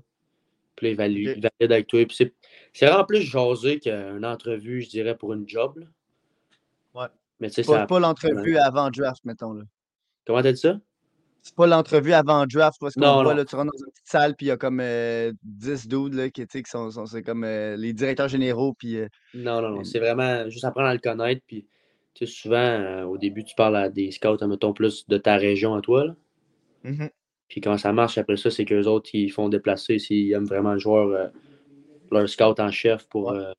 Puis il valide, valide avec toi. C'est vraiment plus jaser qu'une entrevue, je dirais, pour une job. là. Mais tu sais, Pas, ça. pas l'entrevue avant draft, mettons. Là. Comment t'as dit ça? C'est pas l'entrevue avant draft parce qu'on voit, là, tu rentres dans une petite salle, puis il y a comme euh, 10 dudes là, qui, qui sont, comme euh, les directeurs généraux, puis euh, Non, non, non. Euh, C'est vraiment juste apprendre à le connaître. Puis, tu sais, souvent, euh, au début, tu parles à des scouts, mettons, plus de ta région à toi. là. mhm. Puis quand ça marche après ça, c'est qu'eux autres, ils font déplacer s'ils aiment vraiment le joueur, euh, leur scout en chef pour Ouais.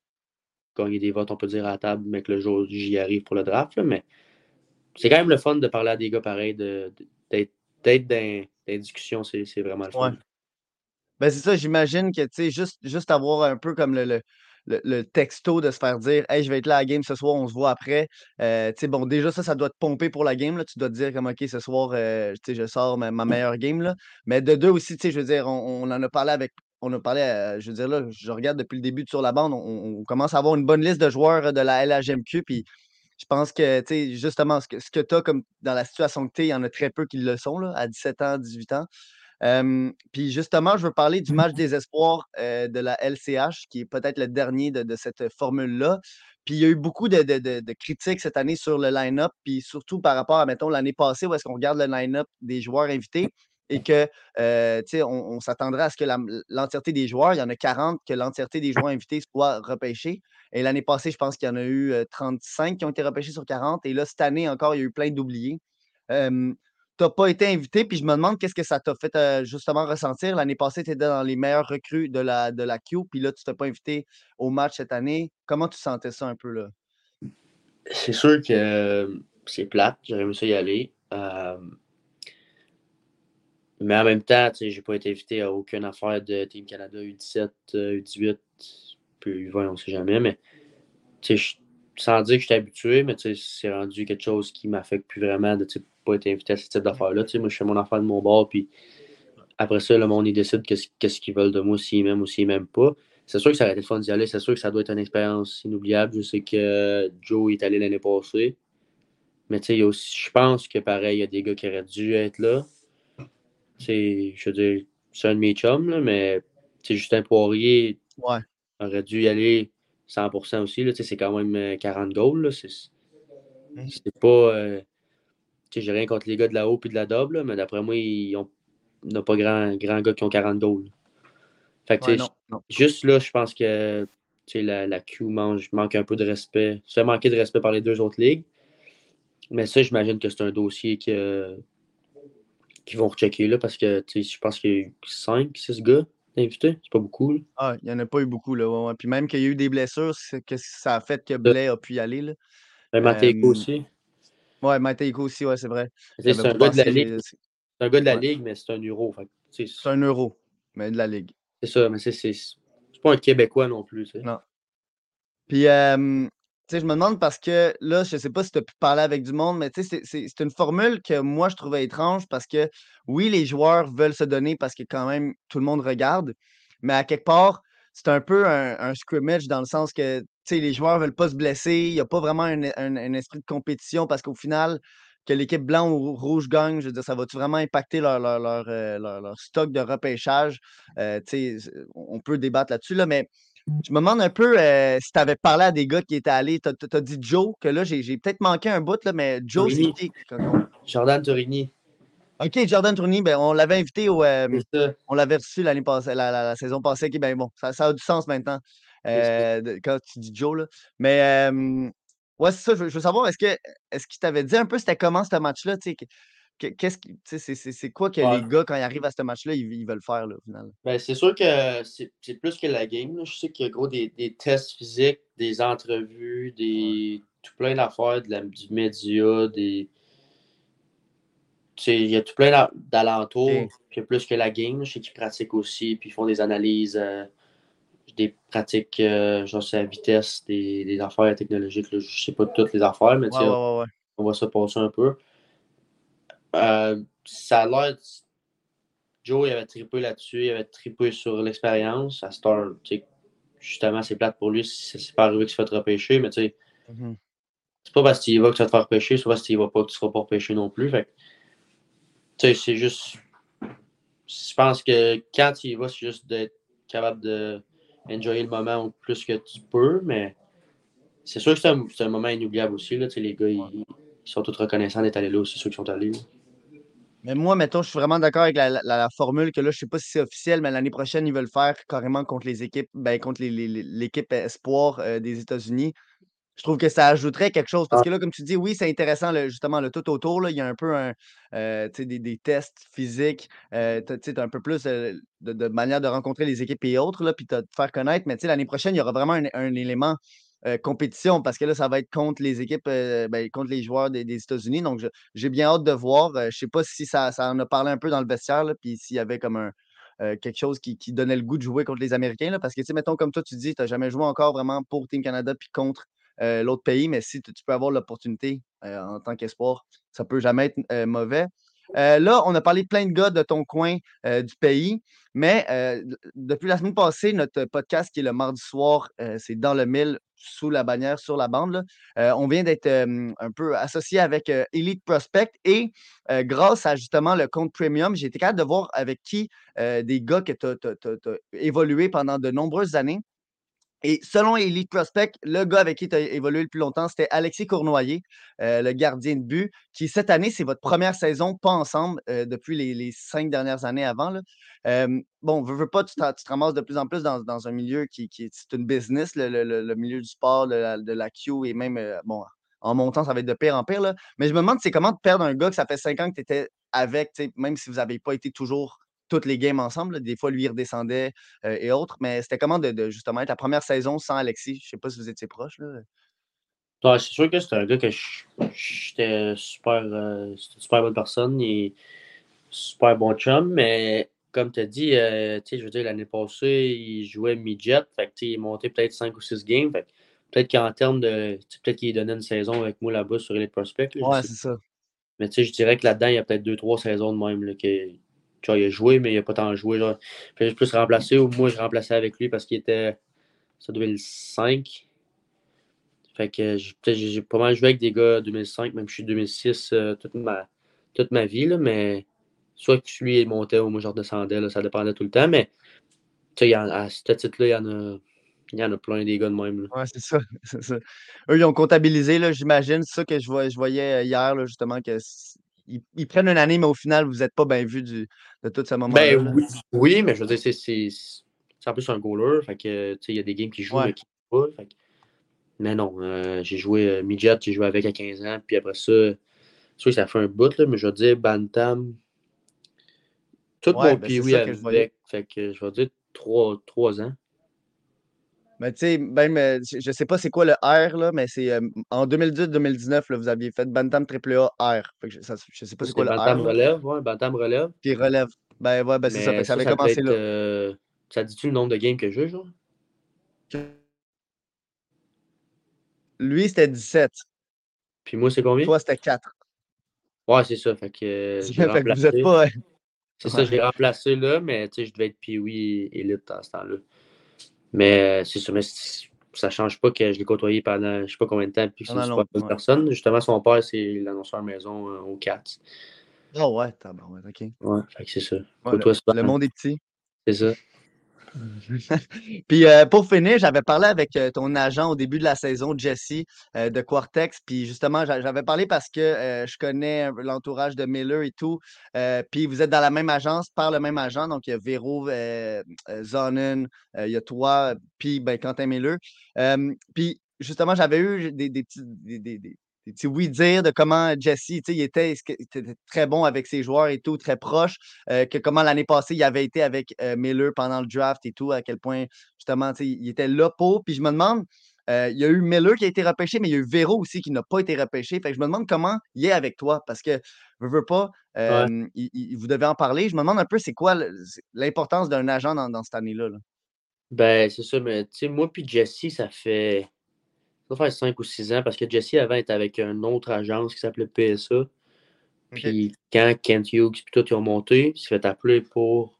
Gagner des votes, on peut dire, à la table, mais que le jour j'y arrive pour le draft. là. mais c'est quand même le fun de parler à des gars pareils, d'être, dans, les discussions, c'est, c'est vraiment le fun. Ouais. Ben, c'est ça, j'imagine que, tu sais, juste, juste avoir un peu comme le, le, le- le texto de se faire dire, hey, je vais être là à la game ce soir, on se voit après. Euh, tu sais, bon, déjà, ça, ça doit te pomper pour la game, là. Tu dois te dire, comme, OK, ce soir, euh, tu sais, je sors ma, ma meilleure game, là. Mais de deux aussi, tu sais, je veux dire, on, on en a parlé avec. On a parlé, euh, je veux dire, là, je regarde depuis le début de sur la bande, on, on commence à avoir une bonne liste de joueurs euh, de la LHMQ, puis je pense que, tu sais, justement, ce que, ce que tu as comme dans la situation que tu es, il y en a très peu qui le sont, là, à 17 ans, 18 ans. Euh, puis justement, je veux parler du match des espoirs euh, de la LCH, qui est peut-être le dernier de, de cette formule-là. Puis il y a eu beaucoup de- de critiques cette année sur le line-up, puis surtout par rapport à, mettons, l'année passée, où est-ce qu'on regarde le line-up des joueurs invités et que, euh, on, on s'attendrait à ce que l'entièreté des joueurs, il y en a 40, que l'entièreté des joueurs invités soit repêchée. Et l'année passée, je pense qu'il y en a eu euh, 35 qui ont été repêchés sur 40. Et là, cette année encore, il y a eu plein d'oubliés. Euh, tu n'as pas été invité, puis je me demande qu'est-ce que ça t'a fait euh, justement ressentir. L'année passée, tu étais dans les meilleures recrues de la, de la Q, puis là, tu t'es pas invité au match cette année. Comment tu sentais ça un peu là? C'est sûr que euh, c'est plate, j'aurais aimé ça y aller. Euh, mais en même temps, sais, j'ai pas été invité à aucune affaire de Team Canada U17, euh, U18, puis U20, on sait jamais. Mais je- sans dire que je suis habitué, mais c'est rendu quelque chose qui m'affecte plus vraiment de pas être invité à ce type d'affaires-là. Moi, je fais mon affaire de mon bord, puis après ça, le monde, il décide qu'est-ce qu'ils veulent de moi, s'ils m'aiment ou s'ils m'aiment pas. C'est sûr que ça aurait été fun d'y aller. C'est sûr que ça doit être une expérience inoubliable. Je sais que Joe est allé l'année passée. Mais tu sais, je pense que pareil, il y a des gars qui auraient dû être là. Sais, je veux dire, c'est un de mes chums, là, mais Justin Poirier Ouais. aurait dû y aller 100% aussi. Là, c'est quand même euh, 40 goals. là. C'est Mhm. c'est pas. euh, j'ai rien contre les gars de la haut et de la double, mais d'après moi, ils ont, il n'y a pas grand, grand gars qui ont 40 goals. Fait que, tu Ouais, sais, non, non. Juste là, je pense que la, la Q mange, manque un peu de respect. Se fait manquer de respect par les deux autres ligues. Mais ça, j'imagine que c'est un dossier que, qu'ils vont rechecker là parce que je pense qu'il y a eu 5, 6 gars invités. C'est pas beaucoup. là. Ah, il n'y en a pas eu beaucoup. Là, ouais. Puis même qu'il y a eu des blessures, que ça a fait que Blais a pu y aller. Là. Même Mateko Euh, aussi. Ouais, Mateko aussi, ouais, c'est vrai. Sais, J'avais C'est un, gars de la ligue. mais C'est un gars de la ouais. ligue, mais c'est un euro. C'est un euro, mais de la Ligue. C'est ça, mais c'est c'est- c'est pas un Québécois non plus. Non. Puis, euh, je me demande parce que là, je sais pas si tu as pu parler avec du monde, mais c'est- une formule que moi, je trouvais étrange parce que oui, les joueurs veulent se donner parce que quand même, tout le monde regarde, mais à quelque part, c'est un peu un, scrimmage dans le sens que les joueurs veulent pas se blesser. Il n'y a pas vraiment un, un- esprit de compétition parce qu'au final, que l'équipe blanc ou rouge gagne, je veux dire, ça va-tu vraiment impacter leur, leur, leur, euh, leur- stock de repêchage? Euh, on peut débattre là-dessus, là, mais je me demande un peu euh, si tu avais parlé à des gars qui étaient allés. Tu as, dit Joe, que là, j'ai peut-être manqué un bout, là, mais Joe, c'est qui? Jordan Torini. OK, Jordan Tourney, ben, on l'avait invité au. euh, on l'avait reçu l'année passée, la, la- la saison passée. Ben bon, ça, ça a du sens maintenant euh, quand tu dis Joe. Là. Mais ouais, c'est ça. Je, veux- je veux savoir, est-ce que est-ce qu'il t'avait dit un peu c'était comment ce match-là? Qu'est-ce qui- c'est- quoi que Ouais. les gars, quand ils arrivent à ce match-là, ils, ils veulent faire là, au final? Ben, c'est sûr que c'est plus que la game. là. Je sais qu'il y a gros des, des tests physiques, des entrevues, des tout plein d'affaires, de la- du média, des. Il y a tout plein d'a- d'alentours. Ok. Puis il y a plus que la game. Je sais qu'ils pratiquent aussi, puis ils font des analyses, euh, des pratiques, euh, genre sur la vitesse, des, des affaires technologiques. là. Je sais pas toutes les affaires, mais Ouais, on va se passer un peu. Euh, ça a l'air. Joe, il avait trippé là-dessus, il avait trippé sur l'expérience. À Star, justement, c'est plate pour lui si s'est pas arrivé qu'il se fait repêcher, mais tu sais, Mhm. c'est pas parce qu'il va que tu vas te faire repêcher, c'est pas parce qu'il va pas que tu seras pas repêché non plus. Fait tu sais, c'est juste. Je pense que quand tu y vas, c'est juste d'être capable de enjoyer le moment au plus que tu peux, mais c'est sûr que c'est un, c'est un moment inoubliable aussi. Là, les gars, ils, ils sont tous reconnaissants d'être allés là aussi, ceux qui sont allés. là. Mais moi, mettons, je suis vraiment d'accord avec la, la- la formule que là, je sais pas si c'est officiel, mais l'année prochaine, ils veulent faire carrément contre les équipes, ben, contre l'équipe espoir euh, des États-Unis. Je trouve que ça ajouterait quelque chose. Parce que là, comme tu dis, oui, c'est intéressant, justement, le tout autour. Là, il y a un peu un, euh, des, des tests physiques. Euh, tu t'as un peu plus de, de manière de rencontrer les équipes et autres, là, puis de te faire connaître. Mais l'année prochaine, il y aura vraiment un, un élément euh, compétition parce que là, ça va être contre les équipes, euh, ben, contre les joueurs des, États-Unis. Donc, j'ai bien hâte de voir. Euh, je sais pas si ça, ça en a parlé un peu dans le vestiaire, puis s'il y avait comme un. quelque chose qui, qui donnait le goût de jouer contre les Américains. Là, parce que, tu sais, mettons, comme toi, tu dis, tu n'as jamais joué encore vraiment pour Team Canada puis contre l'autre pays, mais si tu peux avoir l'opportunité en tant qu'espoir, ça peut jamais être mauvais. Euh, là, on a parlé plein de gars de ton coin euh, du pays, mais euh, depuis la semaine passée, notre podcast qui est le mardi soir, c'est dans le mille sous la bannière sur la bande. on vient d'être un peu associé avec Elite Prospect et grâce à justement le compte premium, j'ai été capable de voir avec qui des gars que tu as évolué pendant de nombreuses années. Et selon Elite Prospect, le gars avec qui tu as évolué le plus longtemps, c'était Alexis Cournoyer, euh, le gardien de but, qui cette année, c'est votre première saison, pas ensemble, euh, depuis les, cinq dernières années avant. Euh, bon, veux, veux pas, tu, tu te ramasses de plus en plus dans, un milieu qui, est une business, le, milieu du sport, de la, de la Q et même, bon, en montant, ça va être de pire en pire. Là. Mais je me demande, c'est comment de perdre un gars que ça fait cinq ans que tu étais avec, même si vous n'avez pas été toujours toutes les games ensemble. là. Des fois, lui, il redescendait euh, et autres. Mais c'était comment de, de, justement être la première saison sans Alexis? Je sais pas si vous étiez proches. Là. Ouais, c'est sûr que c'est un gars que j'étais super, euh, c'était une super bonne personne et super bon chum, mais comme tu as dit, euh, je veux dire, l'année passée, il jouait midget, fait que, il est monté peut-être 5 ou 6 games, fait peut-être qu'en termes de, peut-être qu'il donnait une saison avec moi là-bas sur Elite Prospect, là, je Ouais, c'est ça. Mais tu sais, je dirais que là-dedans, il y a peut-être deux, trois saisons de même. Là, que, il a joué, mais il n'a pas tant joué. Genre. Fait plus remplacé ou moi, je remplaçais avec lui parce qu'il était. Ça 2005. Fait que j'ai- pas mal joué avec des gars 2005, même je suis 2006 euh, toute, ma, toute ma vie. Là, mais soit que lui, montait ou moi, je redescendais. Là, ça dépendait tout le temps. Mais tu sais, à ce titre-là, il y en a. Y en a plein des gars de même. Là. Ouais, c'est ça. Eux, ils ont comptabilisé, j'imagine. C'est ça que je, voyais euh, hier, là, justement, que ils, ils prennent une année, mais au final, vous n'êtes pas bien vu du, de tout ce moment-là. Ben oui, oui, mais je veux dire, c'est, en plus un goaler. Fait que, il y a des games qui jouent, Ouais. mais qui jouent pas. Mais non, euh, j'ai joué euh, midget, j'ai joué avec à 15 ans. Puis après ça, sûr que ça fait un bout, là, mais je veux dire, Bantam. Tout Ouais, mon ben, oui avec. Fait que je vais dire 3, ans. Mais tu sais, même, euh, je je sais pas c'est quoi le R, là, mais c'est euh, en 2018-2019, là, vous aviez fait Bantam AAA R. Fait que je, ça, je sais pas c'est quoi le Bantam R. relève, ouais, Bantam relève. Puis relève. Ben ouais, ben c'est ça. Ça ça, avait commencé être, là. euh, ça dit-tu le nombre de games que je joue, genre? Lui, c'était 17. Puis moi, c'est combien? Toi, c'était 4. Ouais, c'est ça. Fait que j'ai fait que vous êtes pas. C'est Ouais. ça, j'ai remplacé là, mais tu sais, je devais être Pee-Wee élite dans ce temps-là. Mais euh, c'est ça, mais ça change pas que je l'ai côtoyé pendant je sais pas combien de temps, puis que c'est une super bonne longtemps, ouais. personne. Justement, son père, c'est l'annonceur maison euh, au Cats. Ah ouais, tabarouette, OK. Ouais, c'est ça. Ouais, le monde est petit. c'est ça. Puis euh, pour finir, j'avais parlé avec euh, ton agent au début de la saison, Jesse, euh, de Quartex. Puis justement, j'a- j'avais parlé parce que je connais l'entourage de Miller et tout. Puis vous êtes dans la même agence, par le même agent. Donc il y a Véro Zonen, il y a toi, puis ben, Quentin Miller. Puis justement, j'avais eu des, petits. Des- petits oui-dire de comment Jesse, il était, très bon avec ses joueurs et tout, très proche, euh, que comment l'année passée, il avait été avec euh, Miller pendant le draft et tout, à quel point justement, il était là pour. Puis je me demande, euh, il y a eu Miller qui a été repêché, mais il y a eu Véro aussi qui n'a pas été repêché. Fait que je me demande comment il est avec toi, parce que, veux, veux pas, il- il- vous devez en parler. Je me demande un peu, c'est quoi l'importance d'un agent dans, dans cette année-là? là? Ben, c'est ça, mais tu sais, moi puis Jesse, ça fait. Ça doit faire 5 ou 6 ans parce que Jesse avant était avec une autre agence qui s'appelait PSA. Puis quand Kent Hughes puis tout, ils ont monté, il s'est fait appeler pour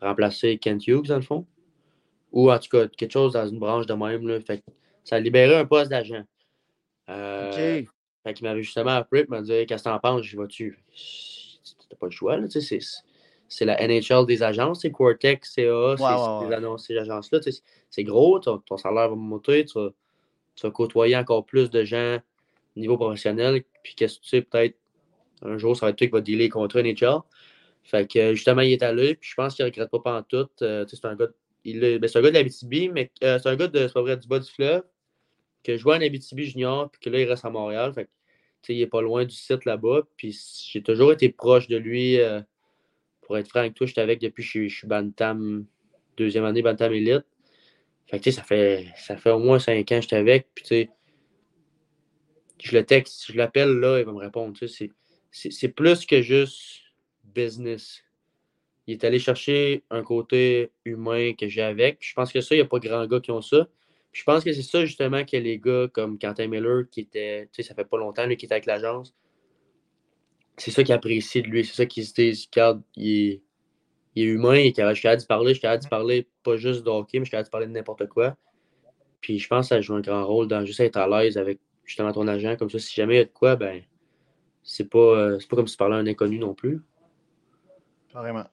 remplacer Kent Hughes, dans le fond. Ou en tout cas, quelque chose dans une branche de même. Là. Fait que ça a libéré un poste d'agent. Euh, OK. Fait qu'il m'avait justement appelé et m'a dit Qu'est-ce que t'en penses? Je vais-tu T'as pas le choix, là, tu sais, c'est- c'est la NHL des agences, c'est Quartex, CA, c'est ouais, c'est ouais. annonces, ces agences-là. tu C'est gros, ton, ton salaire va monter, tu vas, tu vas côtoyer encore plus de gens au niveau professionnel. Puis qu'est-ce que tu sais, peut-être un jour, ça va être toi qui va dealer contre NHL. Fait que justement, il est allé, puis je pense qu'il ne regrette pas pendant tout. Euh, c'est un gars de, il ben, un gars de mais euh, c'est un gars de pas vrai, du bas du fleuve, que je vois en Abitibi junior, puis que là, il reste à Montréal. Fait que, il est pas loin du site là-bas. Puis j'ai toujours été proche de lui. euh, pour être franc avec toi, j'étais avec depuis que je suis Bantam, deuxième année Bantam Elite. Fait que ça fait, ça fait au moins cinq ans que j'étais avec. Je le texte, je l'appelle là, il va me répondre. C'est- plus que juste business. Il est allé chercher un côté humain que j'ai avec. Je pense que ça, il n'y a pas grand gars qui ont ça. Je pense que c'est ça justement que les gars comme Quentin Miller, qui était, tu sais, ça fait pas longtemps, lui, qui était avec l'agence, c'est ça qu'il apprécie de lui. C'est ça qu'il se dit, regarde, il il est humain, il est capable- je suis capable d'y parler, je suis capable d'y parler pas juste de hockey, mais je suis capable de parler de n'importe quoi. Puis je pense que ça joue un grand rôle dans juste être à l'aise avec justement ton agent. Comme ça, si jamais il y a de quoi, ben, c'est pas, euh, pas comme si tu parlais à un inconnu non plus. Carrément.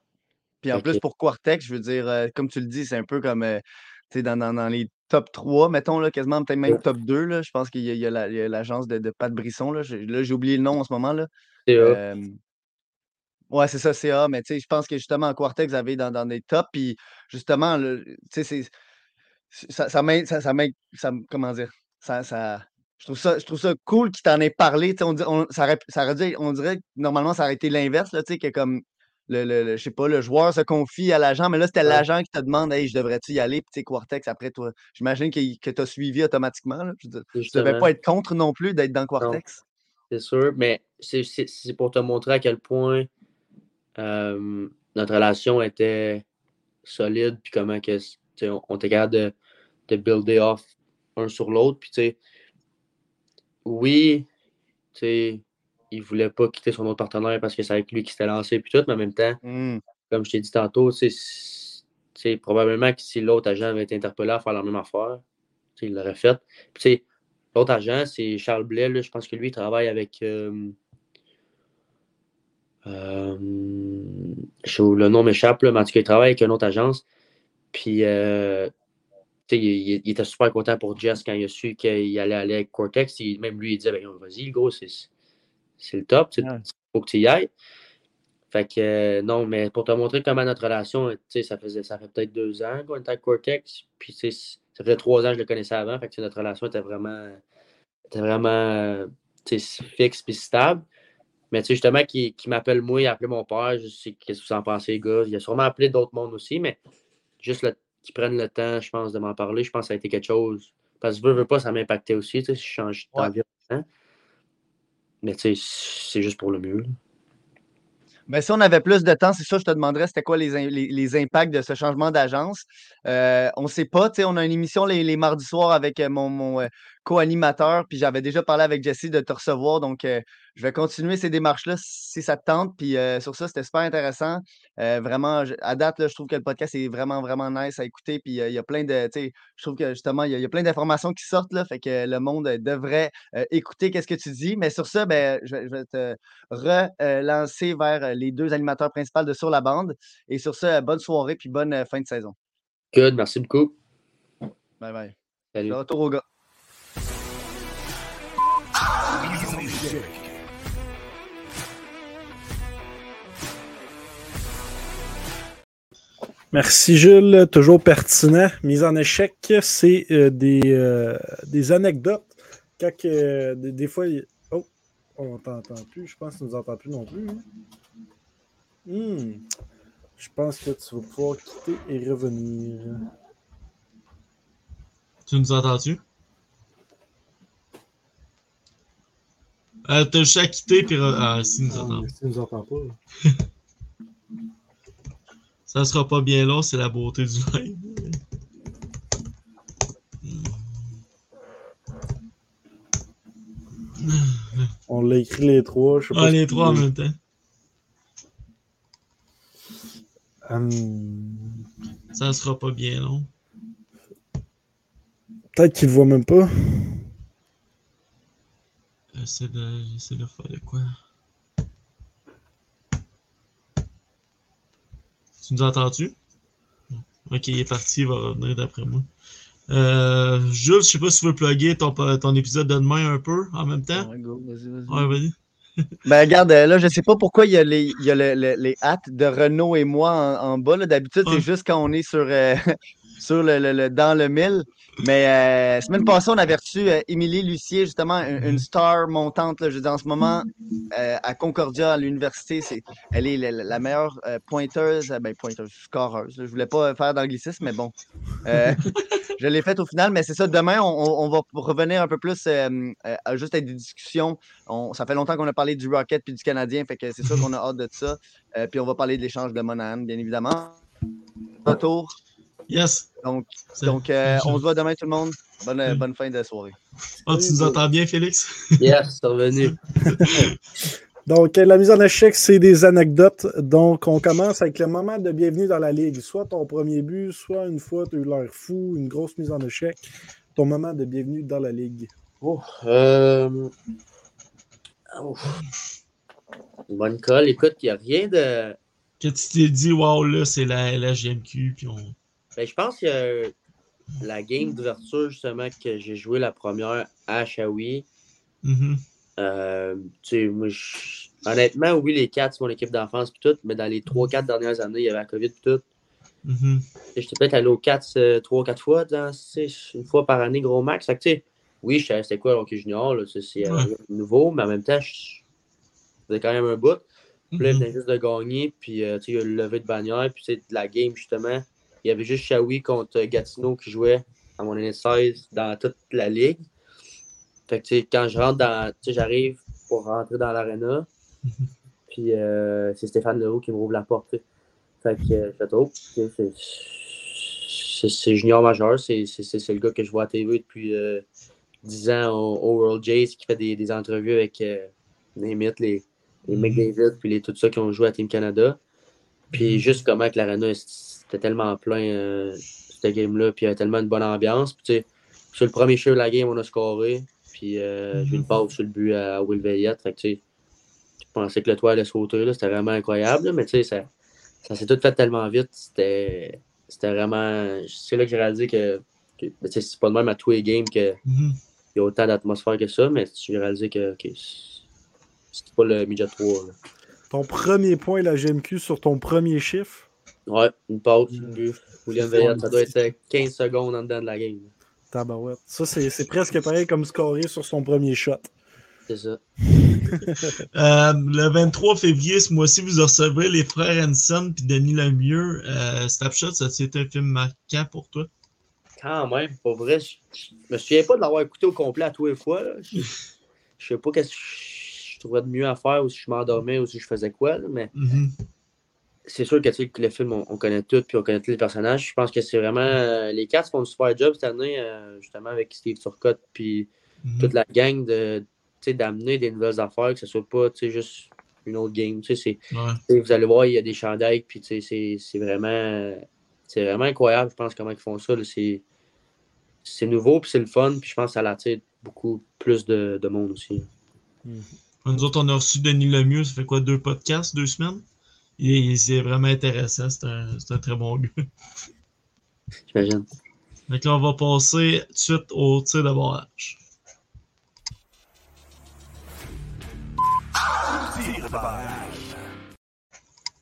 Puis en plus, pour Quartex, je veux dire, euh, comme tu le dis, c'est un peu comme euh, dans, dans, dans les top 3, mettons, là, quasiment peut-être même top 2. Là, je pense qu'il y a, la- l'agence de, de Pat Brisson. Là, j'ai oublié le nom en ce moment. Là. Euh, ouais, c'est ça, CA. Mais tu sais, je pense que justement, en Quartex, vous avez dans, dans des tops. Puis justement, le- tu sais, c'est- ça, ça, m'aide- ça, ça, ça me- comment dire, ça, ça, je trouve ça, je trouve ça cool qu'il t'en ait parlé. tu sais, On, on- ça, aurait, ça aurait dû- on dirait que normalement, ça aurait été l'inverse, là, tu sais, que comme le, le- le- je sais pas, le joueur se confie à l'agent, mais là, c'était Ouais. l'agent qui te demande Hey, je devrais-tu y aller? Puis, tu sais, Quartex, après, toi, j'imagine qu'il- que tu as suivi automatiquement. Là. Je veux dire, tu devais justement. pas être contre non plus d'être dans Quartex. C'est sûr, mais c'est- c'est c'est pour te montrer à quel point euh, notre relation était solide, puis comment que, on, on était capable de, de builder off un sur l'autre. Puis, tu sais, oui, tu sais, il voulait pas quitter son autre partenaire parce que c'est avec lui qui s'était lancé, puis tout, mais en même temps, Hum, comme je t'ai dit tantôt, tu sais, probablement que si l'autre agent avait été interpellé à faire la même affaire, il l'aurait fait. Puis, tu sais, l'autre agent, c'est Charles Blais, là, je pense que lui, il travaille avec. euh, je sais où le nom m'échappe, là, mais en tout cas, il travaille avec une autre agence. Puis, euh, il, il- il était super content pour Jess quand il a su qu'il allait aller avec Cortex. Il- même lui, il disait, ben, vas-y, gros, c'est c'est le top, il Ouais. faut que tu y ailles. Fait que, euh, non, mais pour te montrer comment notre relation, ça faisait, ça fait peut-être deux ans qu'on était avec Cortex. Puis, ça faisait trois ans que je le connaissais avant. Fait que, notre relation était vraiment, était vraiment, euh, fixe puis stable. Mais, tu sais, justement, qui, qui m'appelle moi, il a appelé mon père. Je sais qu'est-ce que vous en pensez, les gars. Il a sûrement appelé d'autres mondes aussi, mais juste qu'ils prennent le temps, je pense, de m'en parler. Je pense que ça a été quelque chose. Parce que veux, veux pas, ça m'impactait aussi, tu sais, si je change d'environnement. Mais, tu sais, c'est juste pour le mieux. là. Ben, si on avait plus de temps, c'est ça, je te demanderais c'était quoi les, les, les impacts de ce changement d'agence? Euh, on ne sait pas, tu sais, on a une émission les, les mardis soirs avec euh, mon, mon, euh, co-animateur, puis j'avais déjà parlé avec Jesse de te recevoir, donc euh, je vais continuer ces démarches-là si ça te tente. Puis euh, sur ça, c'était super intéressant. Euh, vraiment, je- à date, là, je trouve que le podcast est vraiment, vraiment nice à écouter. Puis il y a plein de, tu sais, je trouve que justement, il y, a- il y a plein d'informations qui sortent, là, fait que le monde devrait écouter qu'est-ce que tu dis. Mais sur ça, ben, je, vais- je vais te relancer vers les deux animateurs principaux de Sur la bande. Et sur ça, bonne soirée, puis bonne fin de saison. Good, merci beaucoup. Bye bye. Salut. De retour au gars. Merci Jules, toujours pertinent. Mise en échec, c'est euh, des, euh, des anecdotes. Quand que, euh, des, des fois, il- oh, on t'entend plus. Je pense qu'on ne nous entend plus non plus. hein. Hmm. Je pense que tu vas pouvoir quitter et revenir. Tu nous entends-tu? Euh, T'as juste à quitter puis re- Ah, si, nous entend. Si nous entends pas. Ça sera pas bien long, c'est la beauté du live. On l'a écrit les trois. Je sais pas Ah, les trois en même temps. Hum, Ça sera pas bien long. Peut-être qu'il ne voit même pas. J'essaie de, de faire de quoi? Tu nous entends-tu? Ok, il est parti, il va revenir d'après moi. Euh, Jules, je sais pas si tu veux plugger ton, ton épisode de demain un peu en même temps. Ouais, vas-y, vas-y. Ouais. Ben, regarde, euh, là, je sais pas pourquoi il y a les, il y a le- le- les hâtes de Renault et moi en, en bas. là. D'habitude, Ouais. c'est juste quand on est sur, euh, sur le, le- le- dans le mille. Mais euh, semaine passée, on avait reçu euh, Émilie Lucier, justement, une, une star montante. Là, je dire, en ce moment, euh, à Concordia, à l'université, c'est, elle est la, meilleure euh, pointeuse, euh, ben, pointeuse, scoreuse. Je voulais pas faire d'anglicisme, mais bon. Euh, je l'ai faite au final, mais c'est ça. Demain, on, va revenir un peu plus à juste à des discussions. On- ça fait longtemps qu'on a parlé du Rocket puis du Canadien, fait que c'est sûr qu'on a hâte de ça. Euh, puis on va parler de l'échange de Monahan, bien évidemment. Retour. Yes. Donc, euh, on se voit demain, tout le monde. Bonne, Oui. bonne fin de soirée. Ah, tu nous entends bien, Félix? Yes, c'est revenu. Donc, euh, la mise en échec, c'est des anecdotes. Donc, on commence avec le moment de bienvenue dans la ligue. Soit ton premier but, soit une fois, tu as eu l'air fou, une grosse mise en échec. Ton moment de bienvenue dans la ligue. Oh, euh... ouf. Bonne colle. Écoute, il n'y a rien de. Que tu t'es dit, wow, là, c'est la, la GMQ, puis on. Ben, je pense que la game d'ouverture, justement, que j'ai joué la première à Shawi, Mhm. euh, moi, honnêtement, oui, les quatre, c'est mon équipe d'enfance, puis tout, mais dans les 3-4 dernières années, il y avait la COVID, puis tout. Mhm. Sais, J'étais peut-être allé aux 4, 3-4 fois, dans, une fois par année, gros max. Fait que, oui, je savais c'était quoi le hockey junior, c'est euh, Ouais. nouveau, mais en même temps, je faisais quand même un bout. Puis là, il Mhm. venait juste de gagner, puis euh, il y a le lever de bannière, puis sais, de la game, justement. Il y avait juste Shawi contre Gatineau qui jouait à mon année 16 dans toute la ligue. Fait que, quand je rentre dans. J'arrive pour rentrer dans l'arena, puis euh, c'est Stéphane Leroux qui me rouvre la porte. Fait que, euh, je oh, c'est- junior majeur, c'est le gars que je vois à TV depuis euh, 10 ans au, au World Jays qui fait des, des entrevues avec euh, name it, les, les Mhm. McDavid puis les, tout ça qui ont joué à Team Canada. Puis Mhm. juste comment que l'arena c'était tellement plein euh, cette game-là, puis il y avait tellement une bonne ambiance. Puis tu sais, sur le premier show de la game, on a scoré. Puis euh, j'ai eu une passe sur le but à Will Veillette. Fait que tu sais, je pensais que le toit allait sauter, là, c'était vraiment incroyable. là, mais tu sais, ça, ça s'est tout fait tellement vite. C'était c'était vraiment. C'est là que j'ai réalisé que, que c'est pas le même à tous les games qu'il Mhm. y a autant d'atmosphère que ça, mais j'ai réalisé que ok, c'est- c'était pas le midget 3. là. Ton premier point, la GMQ, sur ton premier chiffre? Ouais, une pause, une but. William C'est Veillette, fun. ça doit être euh, 15 secondes en dedans de la game. Tabarouette. Ça, c'est c'est presque pareil comme scorer sur son premier shot. C'est ça. Euh, le 23 février, ce mois-ci, vous recevrez les frères Hanson puis Denis Lemieux. Euh, Snapshot, ça c'était un film marquant pour toi? Quand même, pour vrai, je, je me souviens pas de l'avoir écouté au complet à tous les fois. là. Je, je sais pas qu'est-ce que je, je trouverais de mieux à faire ou si je m'endormais ou si je faisais quoi, là, mais Mhm. C'est sûr que le film, on, on connaît tout, puis on connaît tous les personnages. Je pense que c'est vraiment. euh, les quatre font un super job cette année, euh, justement, avec Steve Turcotte, puis Mhm. toute la gang, de, tu sais, d'amener des nouvelles affaires, que ce soit pas tu sais, juste une autre game. Tu sais, c'est- Ouais. vous allez voir, il y a des chandails, puis tu sais, c'est, c'est vraiment. C'est vraiment incroyable, je pense, comment ils font ça. là. C'est, c'est nouveau, puis c'est le fun, puis je pense que ça l'attire beaucoup plus de, de monde aussi. Nous autres, on a reçu Denis Lemieux, ça fait quoi, deux podcasts, deux semaines? C'est vraiment intéressant, c'est un, c'est un très bon gars. J'imagine. Donc là, on va passer tout de suite au tir de barrage.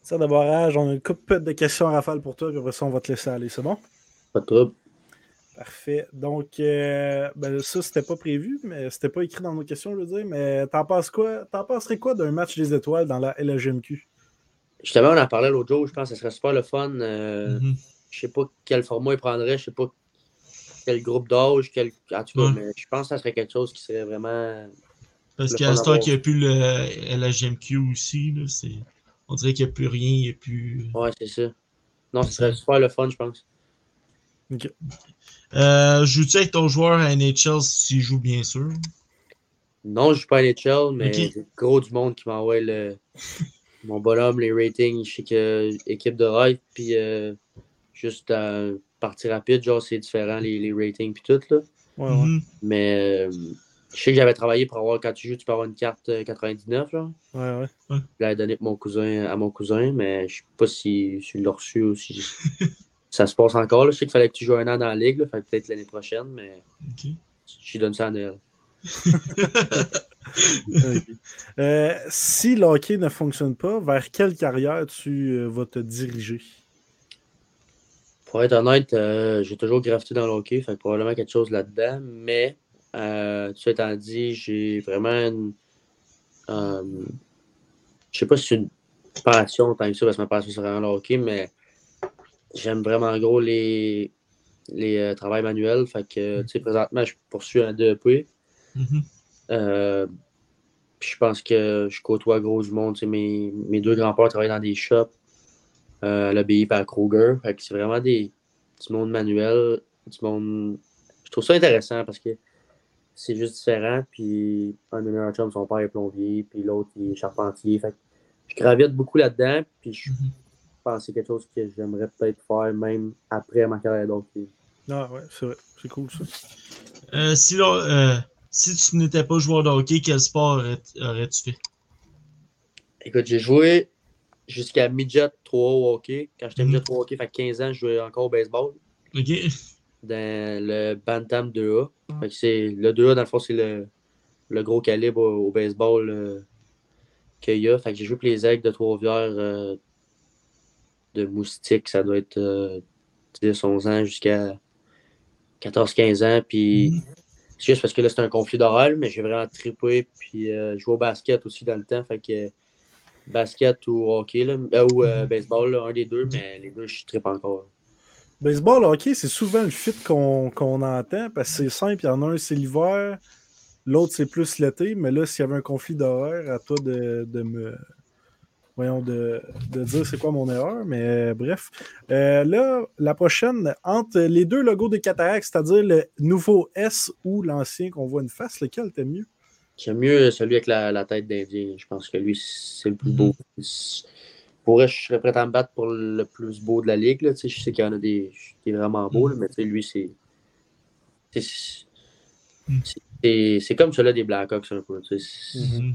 Ça, de barrage, on a une couple de questions à rafale pour toi, puis après ça, on va te laisser aller. C'est bon? Pas de trouble. Parfait. Donc, euh, ben, ça, c'était pas prévu, mais c'était pas écrit dans nos questions, je veux dire. Mais t'en penses quoi? T'en penserais quoi d'un match des étoiles dans la LGMQ? Justement, on en parlait l'autre jour, je pense que ce serait super le fun. euh, Mhm. Je sais pas quel format il prendrait, je sais pas quel groupe d'âge, quel... en tout cas, Ouais. mais je pense que ça serait quelque chose qui serait vraiment. Parce qu'à ce temps qu'il n'y a plus le LHMQ aussi, là, c'est... on dirait qu'il n'y a plus rien, il n'y a plus. Ouais, c'est ça. Non, ce serait super le fun, je pense. Euh, Joues-tu avec ton joueur à NHL si tu y joues, bien sûr? Non, je suis pas à NHL, mais Ok. c'est gros du monde qui m'envoie le... mon bonhomme, les ratings. Je sais que équipe de ride, puis euh, juste à partie rapide, genre, c'est différent, les, les ratings, puis tout, là. Ouais, ouais. Mhm. Mais euh, je sais que j'avais travaillé pour avoir, quand tu joues, tu peux avoir une carte euh, 99, genre. ouais, ouais. Je l'avais donné pour mon cousin, à mon cousin, mais je sais pas si, si il l'a reçu ou si ça se passe encore. là. Je sais qu'il fallait que tu joues un an dans la ligue, là, peut-être l'année prochaine, mais Ok. je donne ça à Noël. Euh, si le hockey ne fonctionne pas, vers quelle carrière tu euh, vas te diriger? Pour être honnête, euh, j'ai toujours graffité dans le hockey, fait que probablement quelque chose là-dedans, mais euh, tout ça étant dit, j'ai vraiment une. euh, je sais pas si c'est une passion tant que ça, parce que ma passion c'est vraiment le hockey, mais j'aime vraiment gros les, les euh, travails manuels. Fait que, tu sais, présentement, je poursuis un DEP. Mhm. Euh, puis je pense que je côtoie gros du monde. Tu sais, Mes, mes deux grands-pères travaillent dans des shops, euh, à l'ABI et à Kroger. Fait que c'est vraiment des, du monde manuel, du monde. Je trouve ça intéressant parce que c'est juste différent. Puis un de mes meilleurs chums, son père est plombier, puis l'autre il est charpentier. Fait que je gravite beaucoup là-dedans. Puis je Mhm. pense que c'est quelque chose que j'aimerais peut-être faire même après ma carrière d'hockey. Ah ouais, c'est vrai. C'est cool ça. Euh, si, là, euh, si tu n'étais pas joueur de hockey, quel sport aurais- aurais-tu fait? Écoute, j'ai joué jusqu'à midget 3 au hockey. Quand j'étais Mhm. midget 3 au hockey, fait que 15 ans, je jouais encore au baseball Ok. dans le Bantam 2A. Fait que le 2A, dans le fond, c'est le, le gros calibre au, au baseball euh, qu'il y a. Fait que j'ai joué pour les aigles de Trois-Rivières euh, de moustique. Ça doit être euh, 10, 11 ans jusqu'à 14, 15 ans. Puis Mhm. C'est juste parce que là, c'est un conflit d'horaire, mais j'ai vraiment trippé. Puis euh, je jouais au basket aussi dans le temps. Fait que basket ou hockey, là, euh, ou euh, Mhm. baseball, là, un des deux, mais les deux, je trippe encore. Baseball, hockey, c'est souvent le fit qu'on qu'on entend parce que c'est simple. Il y en a un, c'est l'hiver, l'autre, c'est plus l'été. Mais là, s'il y avait un conflit d'horaire, à toi de, de me. Voyons, de, de dire c'est quoi mon erreur. Mais euh, bref. Euh, là, la prochaine, entre les deux logos des cataractes, c'est-à-dire le nouveau S ou l'ancien qu'on voit une face, lequel t'aimes mieux? J'aime mieux celui avec la, la tête d'Indien. Je pense que lui, c'est le plus Mhm. beau. Pour vrai, je serais prêt à me battre pour le plus beau de la ligue. Là. Tu sais, Je sais qu'il y en a des, des vraiment beaux, là, mais lui, c'est. c'est- Mhm. Comme celui des Blackhawks un peu. C'est Mhm.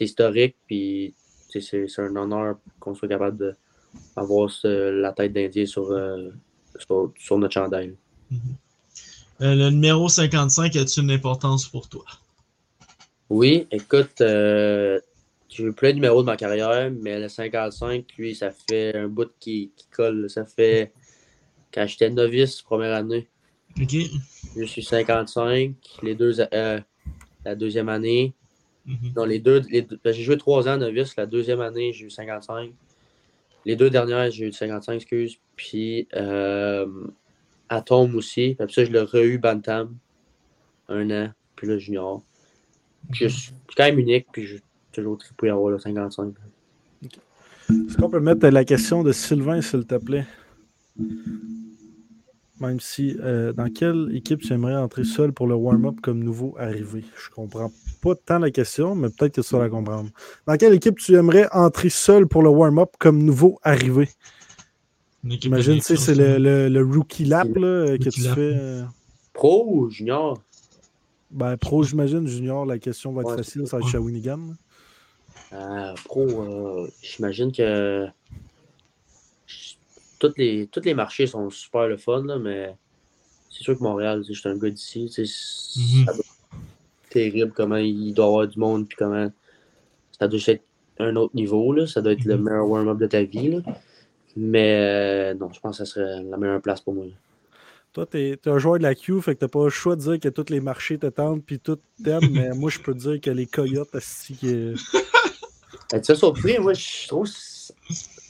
historique, puis c'est un honneur qu'on soit capable d'avoir la tête d'Indien sur, euh, sur, sur notre chandail. Mhm. Euh, le numéro 55, a-t-il une importance pour toi? Oui, écoute, euh, j'ai eu plein de numéros de ma carrière, mais le 55, lui, ça fait un bout qui, qui colle. Ça fait quand j'étais novice, première année, Ok. je suis 55. Les deux, euh, la deuxième année, Mhm. non, les deux, les deux- j'ai joué trois ans novice. La deuxième année, j'ai eu 55. Les deux dernières, j'ai eu 55, excuse. Puis, euh, Atom aussi. Puis après ça, je l'ai re-eu Bantam. Un an. Puis là, Junior. Je suis je suis quand même unique. Puis, j'ai toujours trippé à avoir le 55. Est-ce qu'on peut mettre la question de Sylvain, s'il te plaît? Même si, euh, dans quelle équipe tu aimerais entrer seul pour le warm-up comme nouveau arrivé? Je comprends pas tant la question, mais peut-être que tu vas la comprendre. Dans quelle équipe tu aimerais entrer seul pour le warm-up comme nouveau arrivé? Tu sais, c'est le, le- le rookie lap là, que tu lap. fais. euh, Pro ou junior? ben, pro, j'imagine, junior, la question va être Ouais, facile, ça va être. Shawinigan. Euh, pro, euh, j'imagine que tous les, tous les marchés sont super le fun, là, mais c'est sûr que Montréal, je suis un gars d'ici. Ça doit être terrible comment il doit y avoir du monde, puis comment ça doit être un autre niveau. Là. Ça doit être le Mhm. meilleur warm-up de ta vie. Là. Mais euh, non, je pense que ça serait la meilleure place pour moi. là. Toi, tu es, un joueur de la Q, fait que t'as pas le choix de dire que tous les marchés te tentent puis tout t'aiment, mais moi, je peux te dire que les Coyotes, asti, que- Ben, tu sais, surpris, moi, je trouve.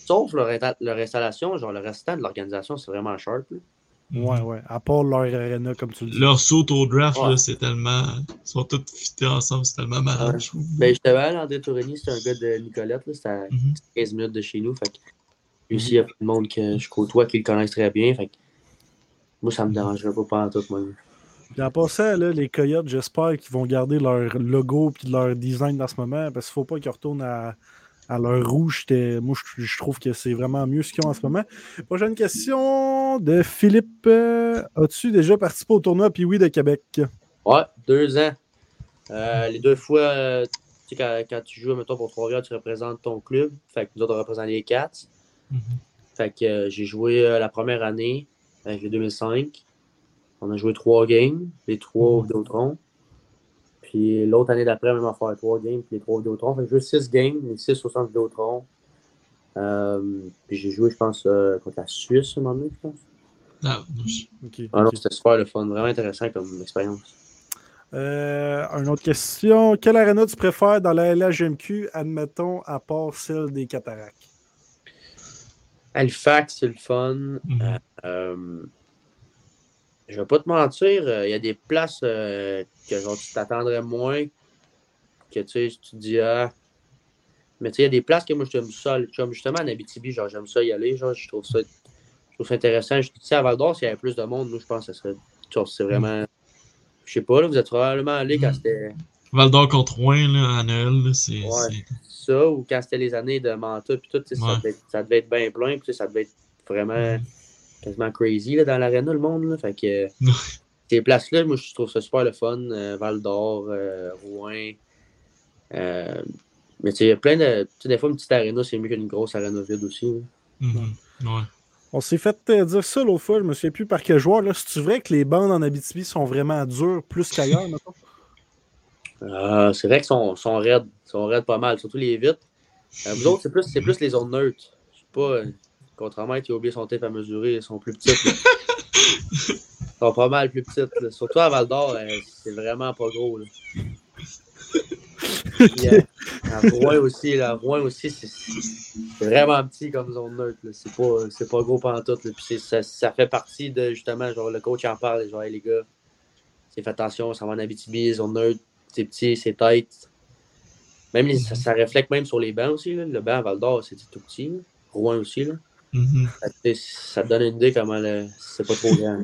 Sauf leur, leur installation, genre le restant de l'organisation, c'est vraiment sharp. là. ouais, ouais, à part leur arena, comme tu le dis. Leur saut au draft, Ouais. là, c'est tellement. Ils sont tous fités ensemble, c'est tellement malade, Ouais. Ben, j'étais allé à André Tourigny, c'était un gars de Nicolette, là, c'était à Mhm. 15 minutes de chez nous. Fait que lui aussi, il y a plein de monde que je côtoie qui le connaissent très bien. Fait que moi, ça me dérangerait pas pendant tout, moi. Puis en passant, là, les Coyotes, j'espère qu'ils vont garder leur logo puis leur design dans ce moment, parce qu'il faut pas qu'ils retournent à, à leur rouge. J'étais- Moi, je, je trouve que c'est vraiment mieux ce qu'ils ont en ce moment. Prochaine question de Philippe. Euh, As-tu déjà participé au tournoi puis oui de Québec? Ouais, deux ans. Euh, les deux fois, euh, tu sais, quand, quand tu joues, mettons, pour Trois-Rivières, tu représentes ton club. Fait que nous autres, on représente les Cats. Mhm. Fait que euh, j'ai joué euh, la première année avec les 2005. On a joué trois games, les trois au Mhm. Vidéotron. Puis l'autre année d'après, même à faire trois games, puis les trois Vidéotron. Fait que j'ai joué six games, les six au centre Vidéotron. Euh, puis j'ai joué, je pense, euh, contre la Suisse, un moment donné, je pense. Ah, je- Ok, Ah non, c'était super le fun, vraiment intéressant comme expérience. Euh, une autre question. Quelle arena tu préfères dans la LHMQ, admettons, à part celle des cataractes? Halifax, c'est le fun. Mhm. Euh, je vais pas te mentir, euh, il y a des places euh, que genre, tu t'attendrais moins. Que tu sais, tu dis ah. Mais tu sais, il y a des places que moi j'aime ça. Comme justement en Abitibi, genre j'aime ça y aller. Genre, je trouve ça, je trouve ça intéressant. Je, tu sais, à Val d'Or, s'il y avait plus de monde, nous je pense que ce serait. c'est vraiment. Je sais pas, là, vous êtes probablement allé quand Mm. c'était Val d'Or contre Rouen, là, à Noël, c'est. Ouais. ça ou quand c'était les années de Manta puis tout, ça, devait être, ça devait être bien plein, puis ça devait être vraiment Mhm. Quasiment crazy là, dans l'aréna, le monde. Là. Fait que Ouais. ces places-là, moi, je trouve ça super le fun. euh, Val d'Or, euh, Rouen. Euh, mais tu sais, il y a plein de. Tu sais, des fois, une petite aréna, c'est mieux qu'une grosse aréna vide aussi. Mhm. Ouais. On s'est fait euh, dire ça l'autre fois, je me souviens plus par quel joueur. Là. C'est vrai que les bandes en Abitibi sont vraiment dures plus qu'ailleurs, mettons? Euh, c'est vrai qu'ils sont, sont raides. Ils sont raides pas mal, surtout les vitres. Euh, vous autres, c'est plus, c'est plus les zones neutres. C'est pas. Contrairement à qui a oublié son tape à mesurer, ils sont plus petites. Ils sont pas mal plus petites. là. Surtout à Val d'Or, euh, c'est vraiment pas gros. Là. Puis, euh, à Rouen aussi, là, à Rouen aussi, c'est c'est vraiment petit comme zone neutre. C'est pas, c'est pas gros pantoute. Là. Puis c'est- ça, ça fait partie de justement, genre le coach en parle, genre Hey, les gars, c'est fait attention, ça va en Abitibi, zone neutre, c'est petit, c'est tête. Même les- ça, ça reflète même sur les bancs aussi. là. Le banc à Val d'Or, c'était tout petit. Rouen aussi. Là. Mhm. Ça te donne une idée comment le- c'est pas trop grand.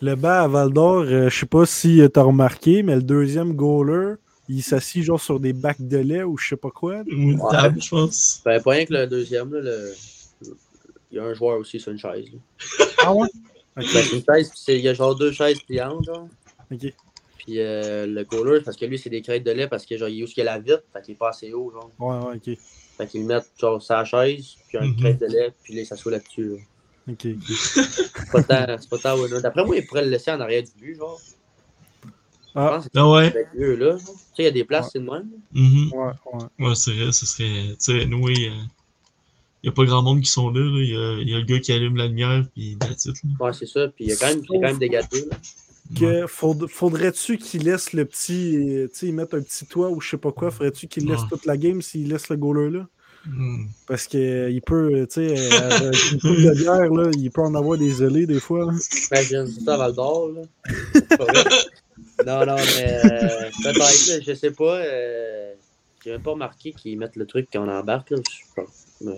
Le banc à Val d'Or, euh, je sais pas si tu as remarqué, mais le deuxième goaler, il s'assit genre sur des bacs de lait ou je sais pas quoi. Ou une Ouais. table, je pense. Ben, pas rien que le deuxième. Là, le... Il y a un joueur aussi sur une chaise. là. Ah ouais? Ben, une chaise, il y a genre deux chaises pliantes. Genre. Ok. Puis euh, le goaler, parce que lui, c'est des crêtes de lait parce que genre, il est où il y a la vitre, fait qu'il est pas assez haut. Genre. Ouais, ouais, ok. Fait qu'ils le mettent genre sa chaise, puis une Mhm. crête de lait, puis là, ça s'assoit là-dessus. là. Ok, ok. C'est pas tant, c'est pas tant winner. D'après moi, il pourrait le laisser en arrière du but, genre. Je Ah, pense que Ah ouais. c'est avec eux, là. Tu sais, il y a des places, c'est de même. Mhm. ouais, ouais. Ouais, c'est vrai, ce serait. Tu sais, nous, il n'y a pas grand monde qui sont là. là. Il y, a, il y a le gars qui allume la lumière, puis it, là. Ouais, c'est ça. Puis il y a quand même, quand même des gâteaux, là. Que faud- faudrait-tu qu'il laisse le petit. euh, Tu sais, il mette un petit toit ou je sais pas quoi. Faudrait-tu qu'il laisse Ouais. toute la game s'il laisse le goaler là? Mhm. Parce qu'il peut, euh, tu sais, euh, avec une coupe de bière, là, il peut en avoir des zélés des fois. là. Imagine, ça à Val d'Or, là. C'est pas vrai. non, non, mais euh, peut-être, je sais pas. Euh, J'ai même pas remarqué qu'ils mettent le truc quand on embarque, là. Je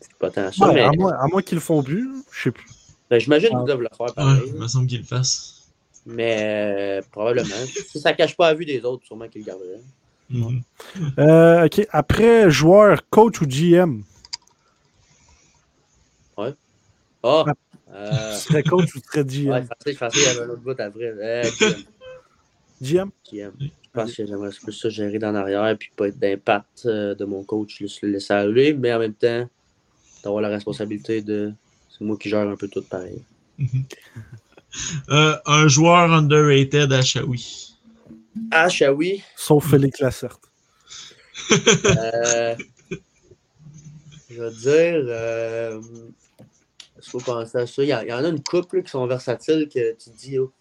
c'est pas tant. Ouais, mais à moins, à moins qu'ils le font plus, je sais plus. ben, j'imagine Ah. qu'ils doivent le faire Ouais, pareil. il me semble qu'il le fasse. Mais euh, probablement. si ça cache pas à vue des autres, sûrement qu'ils le garderaient. Mhm. Euh, ok, après, joueur, coach ou GM Ah! Ah. Euh, Tu serais coach ou tu serais GM ouais, facile, facile, il y avait un autre bout après. Euh, GM, GM. Je pense que j'aimerais plus ça gérer dans l'arrière puis pas être d'impact de mon coach, juste le laisser aller, mais en même temps, d'avoir la responsabilité de. C'est moi qui gère un peu tout pareil. Euh, un joueur underrated à Shawi. Shawi, Sauf Félix Lacerte. euh, je vais dire. Euh, il faut penser à ça. Il y, en- il y en a une couple là, qui sont versatiles que tu dis, oh,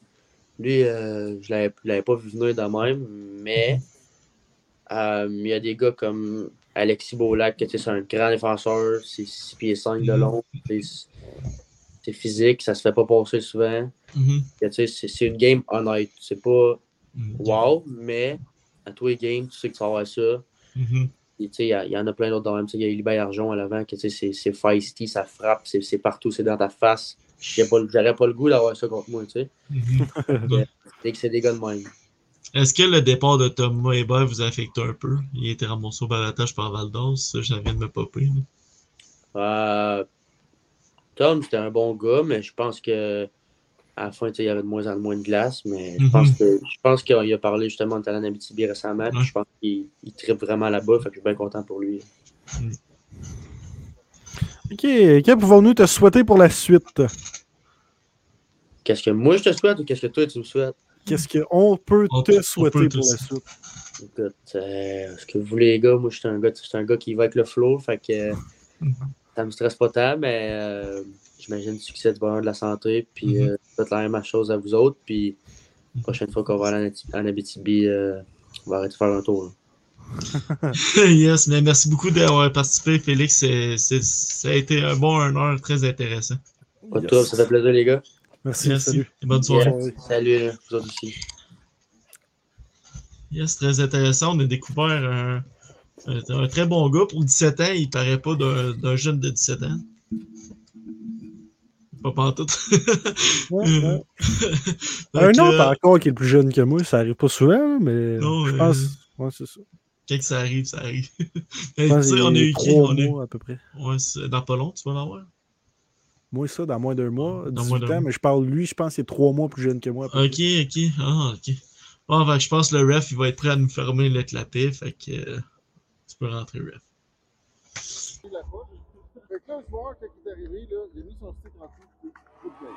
lui, euh, je ne l'avais pas vu venir de même, mais euh, il y a des gars comme Alexis Beaulac, que sais, c'est un grand défenseur, c'est 6 pieds 5 de Mhm. long, c'est c'est physique, ça se fait pas passer souvent. Mhm. Tu sais, C'est une game honnête. C'est pas Mhm. wow, mais à tous les games, tu sais que tu vas avoir ça. Tu Il y, en a plein d'autres dans le même. Tu Il y a Libé Argent à l'avant, que tu c'est feisty, ça frappe, c'est partout, c'est dans ta face. J'aurais pas le goût d'avoir ça contre moi, tu sais. Dès que c'est des gars de même. Est-ce que le départ de Thomas Hébert vous a affecté un peu? Il a été ramassé au balatage par Valdos, ça, je viens de me popper. Euh, Tom, c'était un bon gars, mais je pense que à la fin, il y avait de moins en moins de glace. Mais je Mhm. pense que je pense qu'il a, parlé justement de talent Abitibi récemment. Ouais. Je pense qu'il il tripe vraiment là-bas. Fait que je suis bien content pour lui. Ok, que pouvons-nous te souhaiter pour la suite? Qu'est-ce que moi je te souhaite ou qu'est-ce que toi tu me souhaites? Qu'est-ce qu'on peut On te souhaiter peut pour la suite? Écoute, euh, ce que vous voulez, les gars, moi, je suis un gars, un gars qui va avec le flow, fait que euh, ça me stresse pas tant, mais euh, j'imagine le succès du bonheur de la santé, puis Mhm. euh, faites la même chose à vous autres, puis la prochaine fois qu'on va aller en Abitibi, euh, on va arrêter de faire un tour. yes, mais merci beaucoup d'avoir participé, Félix. C'est- c'est- ça a été un bon un heure très intéressant. Pas de Yes. ça fait plaisir, les gars. Merci, Merci. salut. Et bonne soirée. Salut, là, vous autres aussi. Yes, très intéressant. On a découvert un, un- un très bon gars. Pour 17 ans, il paraît pas d'un jeune de 17 ans. Pas pantoute. Ouais, ouais. Fait Un autre euh, encore qui est plus jeune que moi, ça arrive pas souvent, mais Non, je euh, pense. Ouais, c'est ça. Quand ça arrive, ça arrive. Tu sais, on a eu qui on mois à peu près. Ouais, c'est- dans pas long, tu vas l'avoir. Moi, ça, dans moins d'un mois, Dans 18 moins ans, mais je parle lui, je pense qu'il est trois mois plus jeune que moi. Ok, ok. Ah, ok. Bon, que je pense que le ref, il va être prêt à nous fermer le clapet. Fait que euh, tu peux rentrer, ref. Fait que là, le joueur, quand il est arrivé, là, il a mis son stick en dessous.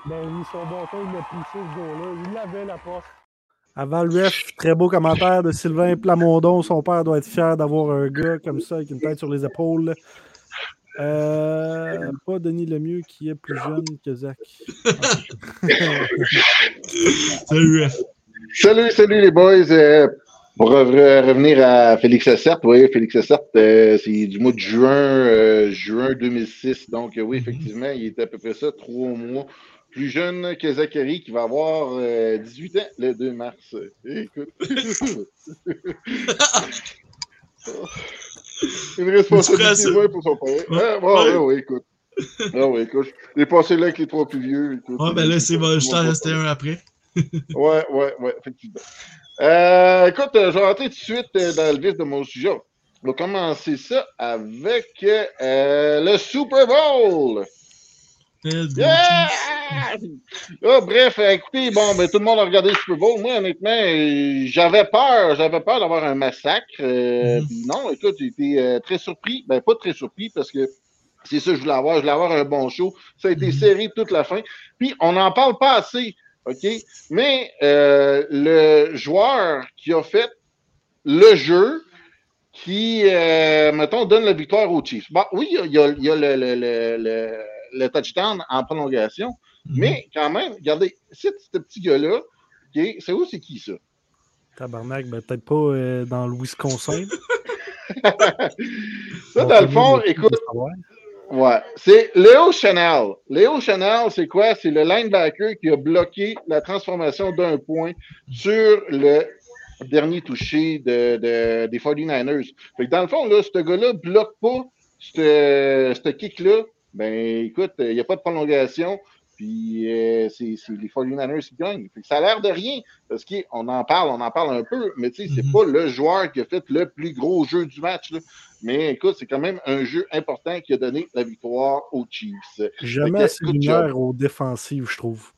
Ben, lui, son bâton, il l'a poussé ce gars-là. Il l'avait la poche. Avant le ref, très beau commentaire de Sylvain Plamondon. Son père doit être fier d'avoir un gars comme ça avec une tête sur les épaules. Euh, pas Denis Lemieux qui est plus jeune que Zach. Salut, ref. Salut, salut les boys. Pour re- revenir à Félix Assert, vous voyez, Félix Assert, euh, c'est du mois de juin, euh, juin 2006. Donc, euh, oui, effectivement, il était à peu près ça, trois mois plus jeune que Zachary, qui va avoir euh, 18 ans le 2 mars. Écoute. Une responsabilité ouais, pour son père. Ah, bon, Ouais. ouais, ouais, écoute. Ah, ouais, écoute. J'ai passé là avec les trois plus vieux. Écoute, Ouais, ben là, c'est bon, je t'en restais un après. Ouais, ouais, ouais, effectivement. Euh, écoute, euh, je vais rentrer tout de suite euh, dans le vif de mon sujet. On va commencer ça avec euh, le Super Bowl. Yeah! Ah, bref, écoutez, bon, ben, tout le monde a regardé le Super Bowl. Moi, honnêtement, j'avais peur, j'avais peur d'avoir un massacre. euh, Mhm. puis non, écoute, j'ai été très surpris. Ben, pas très surpris parce que c'est ça que je voulais avoir. Je voulais avoir un bon show. Ça a été Mhm. serré toute la fin. Puis, on n'en parle pas assez, OK? Mais euh, le joueur qui a fait le jeu, qui, euh, mettons, donne la victoire aux Chiefs. Bon, oui, il y a, il y le, le, le, touchdown en prolongation, Mhm. mais quand même, regardez, c'est ce petit gars-là, c'est où, c'est qui ça? Tabarnak, ben, peut-être pas euh, dans le Wisconsin. Ça, dans le fond, écoute, Ouais, c'est Léo Chanel. Léo Chanel, c'est quoi? C'est le linebacker qui a bloqué la transformation d'un point sur le dernier touché de, de- des 49ers. Fait que dans le fond, là, ce gars-là bloque pas ce kick-là, ben écoute, il n'y a pas de prolongation. Puis euh, c'est les 49ers qui gagnent. ça a l'air de rien, parce qu'on en parle, on en parle un peu, mais tu sais, c'est Mhm. pas le joueur qui a fait le plus gros jeu du match. là. Mais écoute, c'est quand même un jeu important qui a donné la victoire aux Chiefs. Jamais assez de lumière aux défensives, je trouve.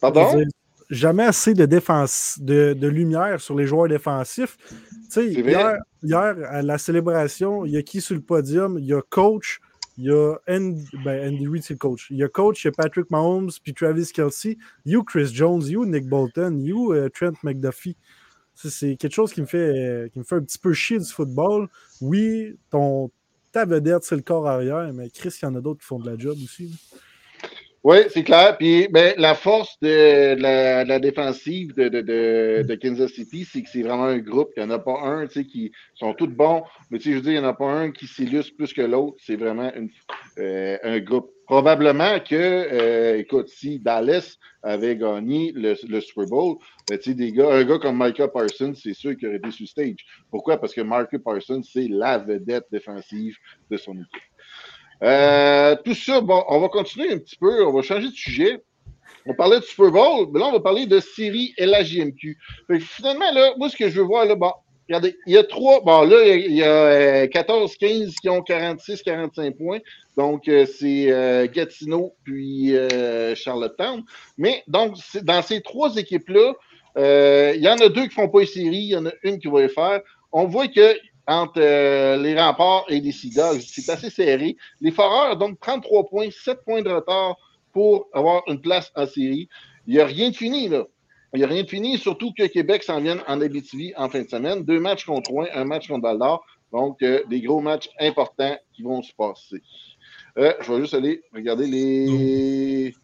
Pardon? dire, Jamais assez de, défense, de, de lumière sur les joueurs défensifs. Hier, hier, à la célébration, il y a qui sur le podium? Il y a coach, il y a Andy, ben Andy Reid, c'est le coach. Il y a coach, il y a Patrick Mahomes, puis Travis Kelsey. You Chris Jones, you Nick Bolton, you euh, Trent McDuffie. C'est quelque chose qui me, fait, euh, qui me fait un petit peu chier du football. Oui, ton, ta vedette, c'est le corps arrière, mais Chris, il y en a d'autres qui font de la job aussi. Oui, c'est clair. Puis ben, la force de, la, défensive de, Kansas City, c'est que c'est vraiment un groupe. Il n'y en a pas un qui sont tous bons, mais je veux dire, il n'y en a pas un qui s'illustre plus que l'autre. C'est vraiment une, euh, un groupe. Probablement que, euh, écoute, si Dallas avait gagné le, Super Bowl, ben, des gars, un gars comme Micah Parsons, c'est sûr qu'il aurait été sur stage. Pourquoi? Parce que Micah Parsons, c'est la vedette défensive de son équipe. Euh, tout ça, bon, on va continuer un petit peu, on va changer de sujet. On parlait de Super Bowl, mais là, on va parler de série LHJMQ. Finalement, là, moi, ce que je veux voir, là, bon, regardez, il y a trois, bon, là, il y a 14-15 qui ont 46-45 points. Donc, euh, c'est euh, Gatineau puis euh, Charlottetown. Mais, donc, dans ces trois équipes-là, il y en a deux qui font pas les séries, il y en a une qui va les faire. On voit que entre les remparts et les Sea Dogs, c'est assez serré. Les Foreurs, donc 33 points, 7 points de retard pour avoir une place en série. Il n'y a rien de fini, là. Il n'y a rien de fini, surtout que Québec s'en vienne en Abitibi en fin de semaine. Deux matchs contre Rouen, un match contre Val. Donc, des gros matchs importants qui vont se passer. Euh, je vais juste aller regarder les.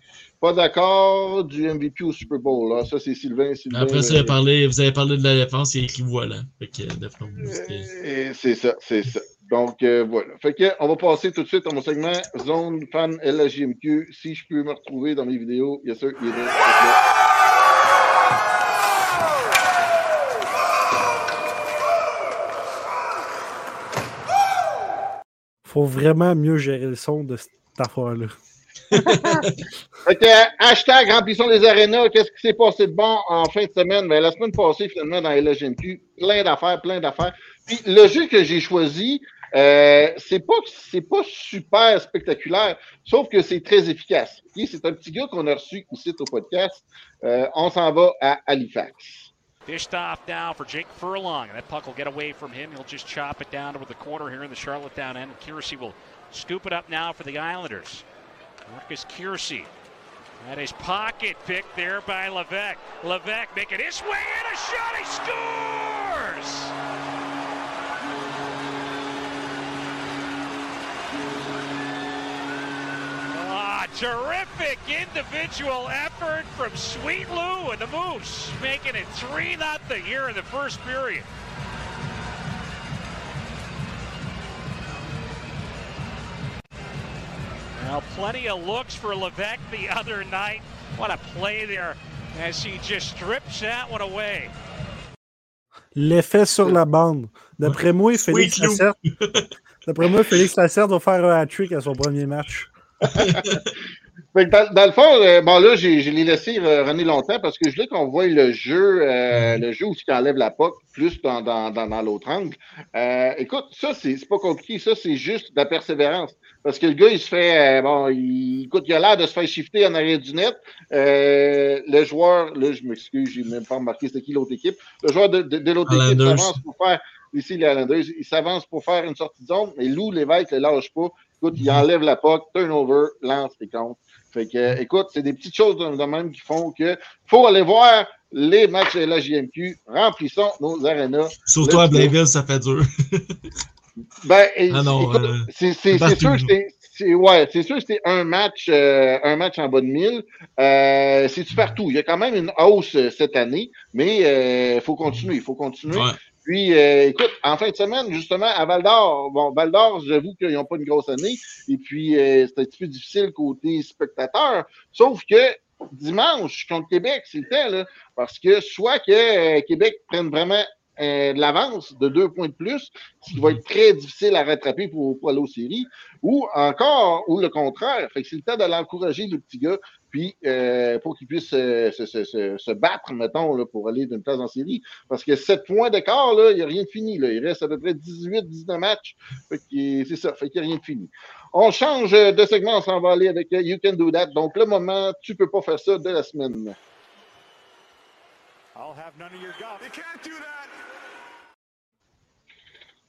Pas d'accord du MVP au Super Bowl. Là. Ça, c'est Sylvain. Sylvain Après ça, euh, vous avez parlé, vous avez parlé de la défense, il est écrit voilà. Euh, C'est ça, c'est ça. Donc, euh, voilà. Fait que, on va passer tout de suite à mon segment Zone Fan LHJMQ. Si je peux me retrouver dans mes vidéos, bien sûr, il est là. il est là. Faut vraiment mieux gérer le son de cette affaire-là. Euh, hashtag remplissons les arénas. Qu'est-ce qui s'est passé de bon en fin de semaine? Ben, la semaine passée, finalement, dans LHMQ, plein d'affaires, plein d'affaires. Puis le jeu que j'ai choisi, euh, c'est pas pas super spectaculaire, sauf que c'est très efficace. C'est un petit gars qu'on a reçu ici au podcast. Euh, on s'en va à Halifax. Dished off now for Jake Furlong. And that puck will get away from him. He'll just chop it down over the corner here in the Charlottetown end. Kiersey will scoop it up now for the Islanders. Marcus Kiersey. That is pocket pick there by Levesque. Levesque making his way in a shot. He scores! Terrific individual effort from Sweet Lou and the Moose, making it 3 0 here in the first period. Now, plenty of looks for Levesque the other night. What a play there as he just strips that one away. L'effet sur la bande. D'après moi, Félix Sweet Lacerte. D'après moi, Félix Lacerte va faire un hat-trick à son premier match. Fait que dans, dans le fond, euh, bon là, j'ai, je l'ai laissé euh, runner longtemps parce que je voulais qu'on voit le jeu, euh, le jeu où il enlève la POC, plus dans, dans, dans, dans l'autre angle. Euh, écoute, ça, c'est, pas compliqué, ça, c'est juste de la persévérance. Parce que le gars, il se fait, bon, il, écoute, il a l'air de se faire shifter en arrière du net. Le joueur, là, je m'excuse, j'ai même pas remarqué c'était qui l'autre équipe. Le joueur de, de, de l'autre équipe s'avance pour faire, ici, les Islanders, il s'avance pour faire une sortie de zone, mais Lou Lévesque le lâche pas. Écoute, il enlève la POC, turnover, lance et compte. Fait que, euh, écoute, c'est des petites choses de, de même qui font que faut aller voir les matchs de la JMQ. Remplissons nos arénas. Surtout à. Blainville, ça fait dur. Ben, et- Ah non, écoute, euh, c'est c'est- c'est sûr que c'est. c'est- Ouais, c'est sûr que c'est un match, euh, un match en bas de 1000. Euh, c'est-tu partout? Il y a quand même une hausse cette année, mais il faut continuer, il faut continuer. Ouais. Puis, euh, écoute, en fin de semaine, justement, à Val d'Or, bon, Val d'Or, j'avoue qu'ils n'ont pas une grosse année. Et puis, euh, c'est un petit peu difficile côté spectateur. Sauf que dimanche, contre Québec, c'était, là, parce que soit que euh, Québec prenne vraiment de l'avance de deux points de plus, ce qui va être très difficile à rattraper pour, pour aller aux ou encore, ou le contraire. Fait que c'est le temps d'aller encourager le petit gars, puis euh, pour qu'il puisse euh, se, se, se, se, battre, mettons, là, pour aller d'une place en série. Parce que 7 points d'écart, il n'y a rien de fini. Là. Il reste à peu près 18-19 matchs. C'est ça, fait qu'il n'y a rien de fini. On change de segment, on s'en va aller avec You Can Do That. Donc, le moment, tu ne peux pas faire ça de la semaine. I'll have none of your golf. You can't do that.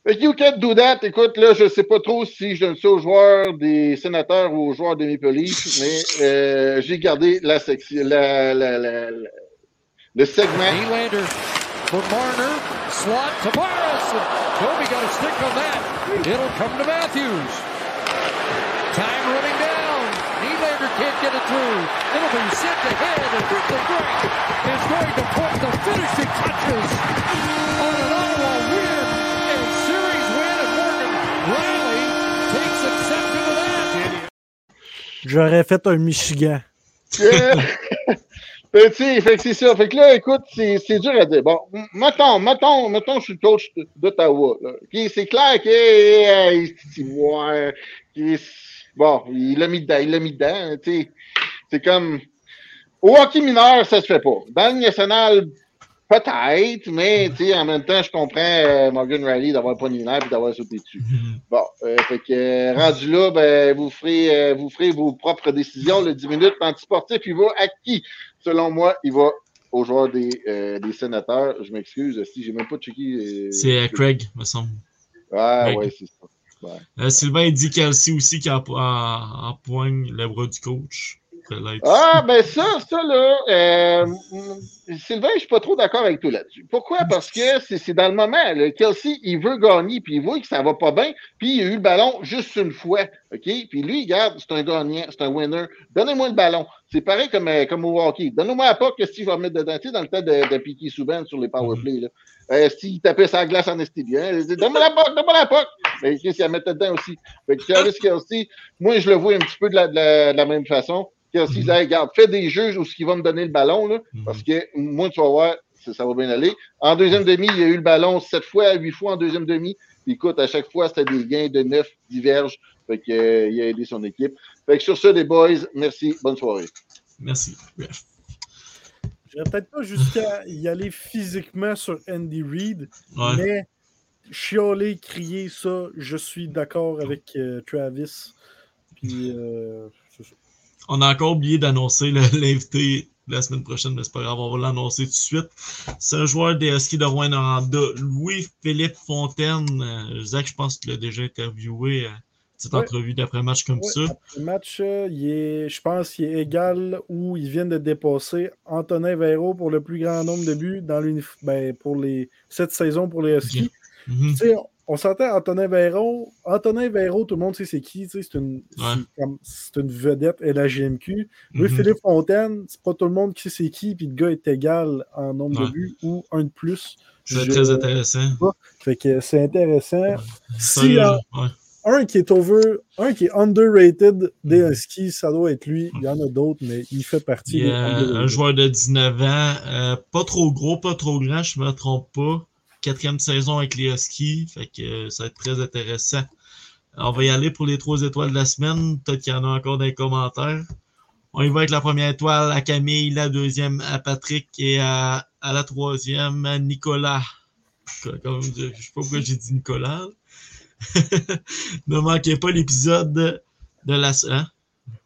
You Can't Do That, écoute, là, je ne sais pas trop si je donne ça aux joueurs des sénateurs ou aux joueurs des Maple mais euh, j'ai gardé la section, la, la, la, le segment. Nylander for Marner, slot to Morris. Toby got a stick on that. It'll come to Matthews. Time running down. Nylander can't get it through. It'll be sent ahead, and Brooklyn Great is going to put the finishing touches J'aurais fait un Michigan. Ben, c'est ça. Fait que là, écoute, c'est, dur à dire. Bon, mettons, mettons, mettons, je suis coach d'Ottawa. C'est clair que. Bon, il l'a mis dedans, il l'a mis dedans. C'est comme. Au hockey mineur, ça se fait pas. Dans le national, peut-être, mais en même temps, je comprends euh, Morgan Riley d'avoir pas une et d'avoir sauté dessus. Bon, euh, fait que euh, rendu là, ben, vous ferez, euh, vous ferez vos propres décisions. Le 10 minutes anti-sportif, il va à qui? Selon moi, il va aux joueurs des, des sénateurs. Je m'excuse si j'ai même pas checké. C'est Craig, me semble. Ah, Craig. ouais, c'est ça. Ouais. Sylvain il dit Kelsey aussi qui empoigne le bras du coach. Ah, ben ça, ça là, euh, Sylvain, je suis pas trop d'accord avec toi là-dessus. Pourquoi? Parce que c'est dans le moment. Là. Kelsey, il veut gagner, puis il voit que ça va pas bien, puis il a eu le ballon juste une fois, OK? Puis lui, regarde, c'est un gagnant, c'est un winner. Donnez-moi le ballon. C'est pareil comme, euh, comme au hockey. Donnez-moi la POC, qu'est-ce qu'il va mettre dedans? Tu sais, dans le temps de, de piquer souvent sur les powerplays, là. Euh, S'il tapait sa glace en estébien, donne-moi la POC, donne-moi la POC! Mais qu'est-ce qu'il la mettait dedans aussi? Fait que Travis Kelsey, moi, je le vois un petit peu de la, de la, de la même façon. Il dit, Hey, regarde, fais des jeux où il va me donner le ballon, là, Mhm. parce que moi, tu vas voir, ça, ça va bien aller. En deuxième demi, il a eu le ballon sept fois, huit fois en deuxième demi. Puis écoute, à chaque fois, c'était des gains de neuf diverges. Fait que, euh, il a aidé son équipe. Fait que sur ce, les boys, merci. Bonne soirée. Merci. Bref. Je vais peut-être pas jusqu'à y aller physiquement sur Andy Reid, Ouais. mais chialer, crier ça, je suis d'accord avec euh, Travis. Puis, euh. On a encore oublié d'annoncer l'invité la semaine prochaine, mais c'est pas grave, on va l'annoncer tout de suite. C'est un joueur des Huskies de Rouen-Noranda, Louis-Philippe Fontaine. Euh, Zach, je pense que tu l'as déjà interviewé à cette Ouais. entrevue d'après-match comme Ouais, ça. Le match, euh, il est, je pense qu'il est égal ou ils viennent de dépasser Antonin Véro pour le plus grand nombre de buts dans ben, pour les, cette saison pour les Huskies. Mhm. On s'entend Antonin Véro. Antonin Véro, tout le monde sait c'est qui. C'est une, Ouais. une vedette LHGMQ. Mhm. Louis-Philippe Fontaine, c'est pas tout le monde qui sait c'est qui, puis le gars est égal en nombre Ouais. de buts ou un de plus. C'est très intéressant. Fait que c'est intéressant. Si, ouais. un qui est over, un qui est underrated des Mhm. Huskies, ça doit être lui. Il y en a d'autres, mais il fait partie Il y a un joueur de 19 ans, euh, pas trop gros, pas trop grand, je me trompe pas. Quatrième saison avec les Huskies, fait que euh, ça va être très intéressant. On va y aller pour les trois étoiles de la semaine. Peut-être qu'il y en a encore dans les commentaires. On y va avec la première étoile à Camille, la deuxième à Patrick et à, à la troisième à Nicolas. Je sais pas pourquoi j'ai dit Nicolas. ne manquez pas l'épisode de la... Hein?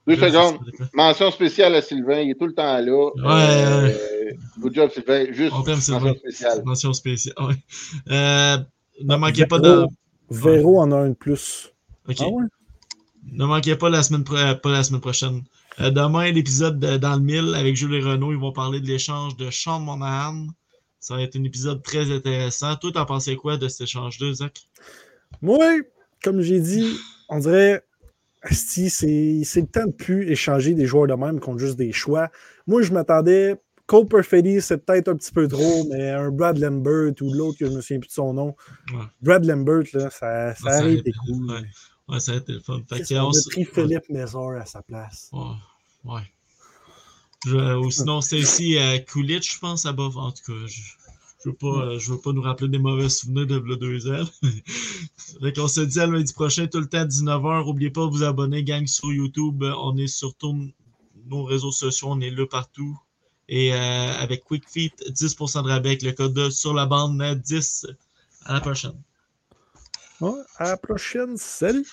Deux secondes. Mention spéciale à Sylvain. Il est tout le temps là. Ouais. Euh, good job, Sylvain. Juste mention Sylvain. spéciale. Mention spéciale. ouais. Euh, ne Ah, manquez pas de. Véro en a un de plus. Ok. Ah ouais? Ne manquez pas la semaine, pro- euh, pas la semaine prochaine. Euh, demain, l'épisode de Dans le Mille avec Jules et Renaud. Ils vont parler de l'échange de Sean Monahan. Ça va être un épisode très intéressant. Toi, t'en pensais quoi de cet échange-là, Zach? Moi, comme j'ai dit, on dirait, asti, c'est c'est le temps de plus échanger des joueurs de même contre juste des choix. Moi, je m'attendais. Cole Perfetti, c'est peut-être un petit peu trop, mais un Brad Lambert ou l'autre que je me souviens plus de son nom. Ouais. Brad Lambert, là, ça, ça Ouais, ça a été cool. ouais. Ouais, ça a été le fun. Fait on a pris Philippe Mézard à sa place? Ouais. Je- ou sinon, c'était aussi euh, Coolidge, je pense, à bas. En tout cas, je, Je veux pas, euh, je veux pas nous rappeler des mauvais souvenirs de deux ans. fait qu'on se dit à lundi prochain, tout le temps à 19h. N'oubliez pas de vous abonner, gang, sur YouTube. On est sur tous nos réseaux sociaux, on est là partout. Et euh, avec Quick Feet, 10% de rabais avec le code de sur la bande 10. À la prochaine. À la prochaine. Salut!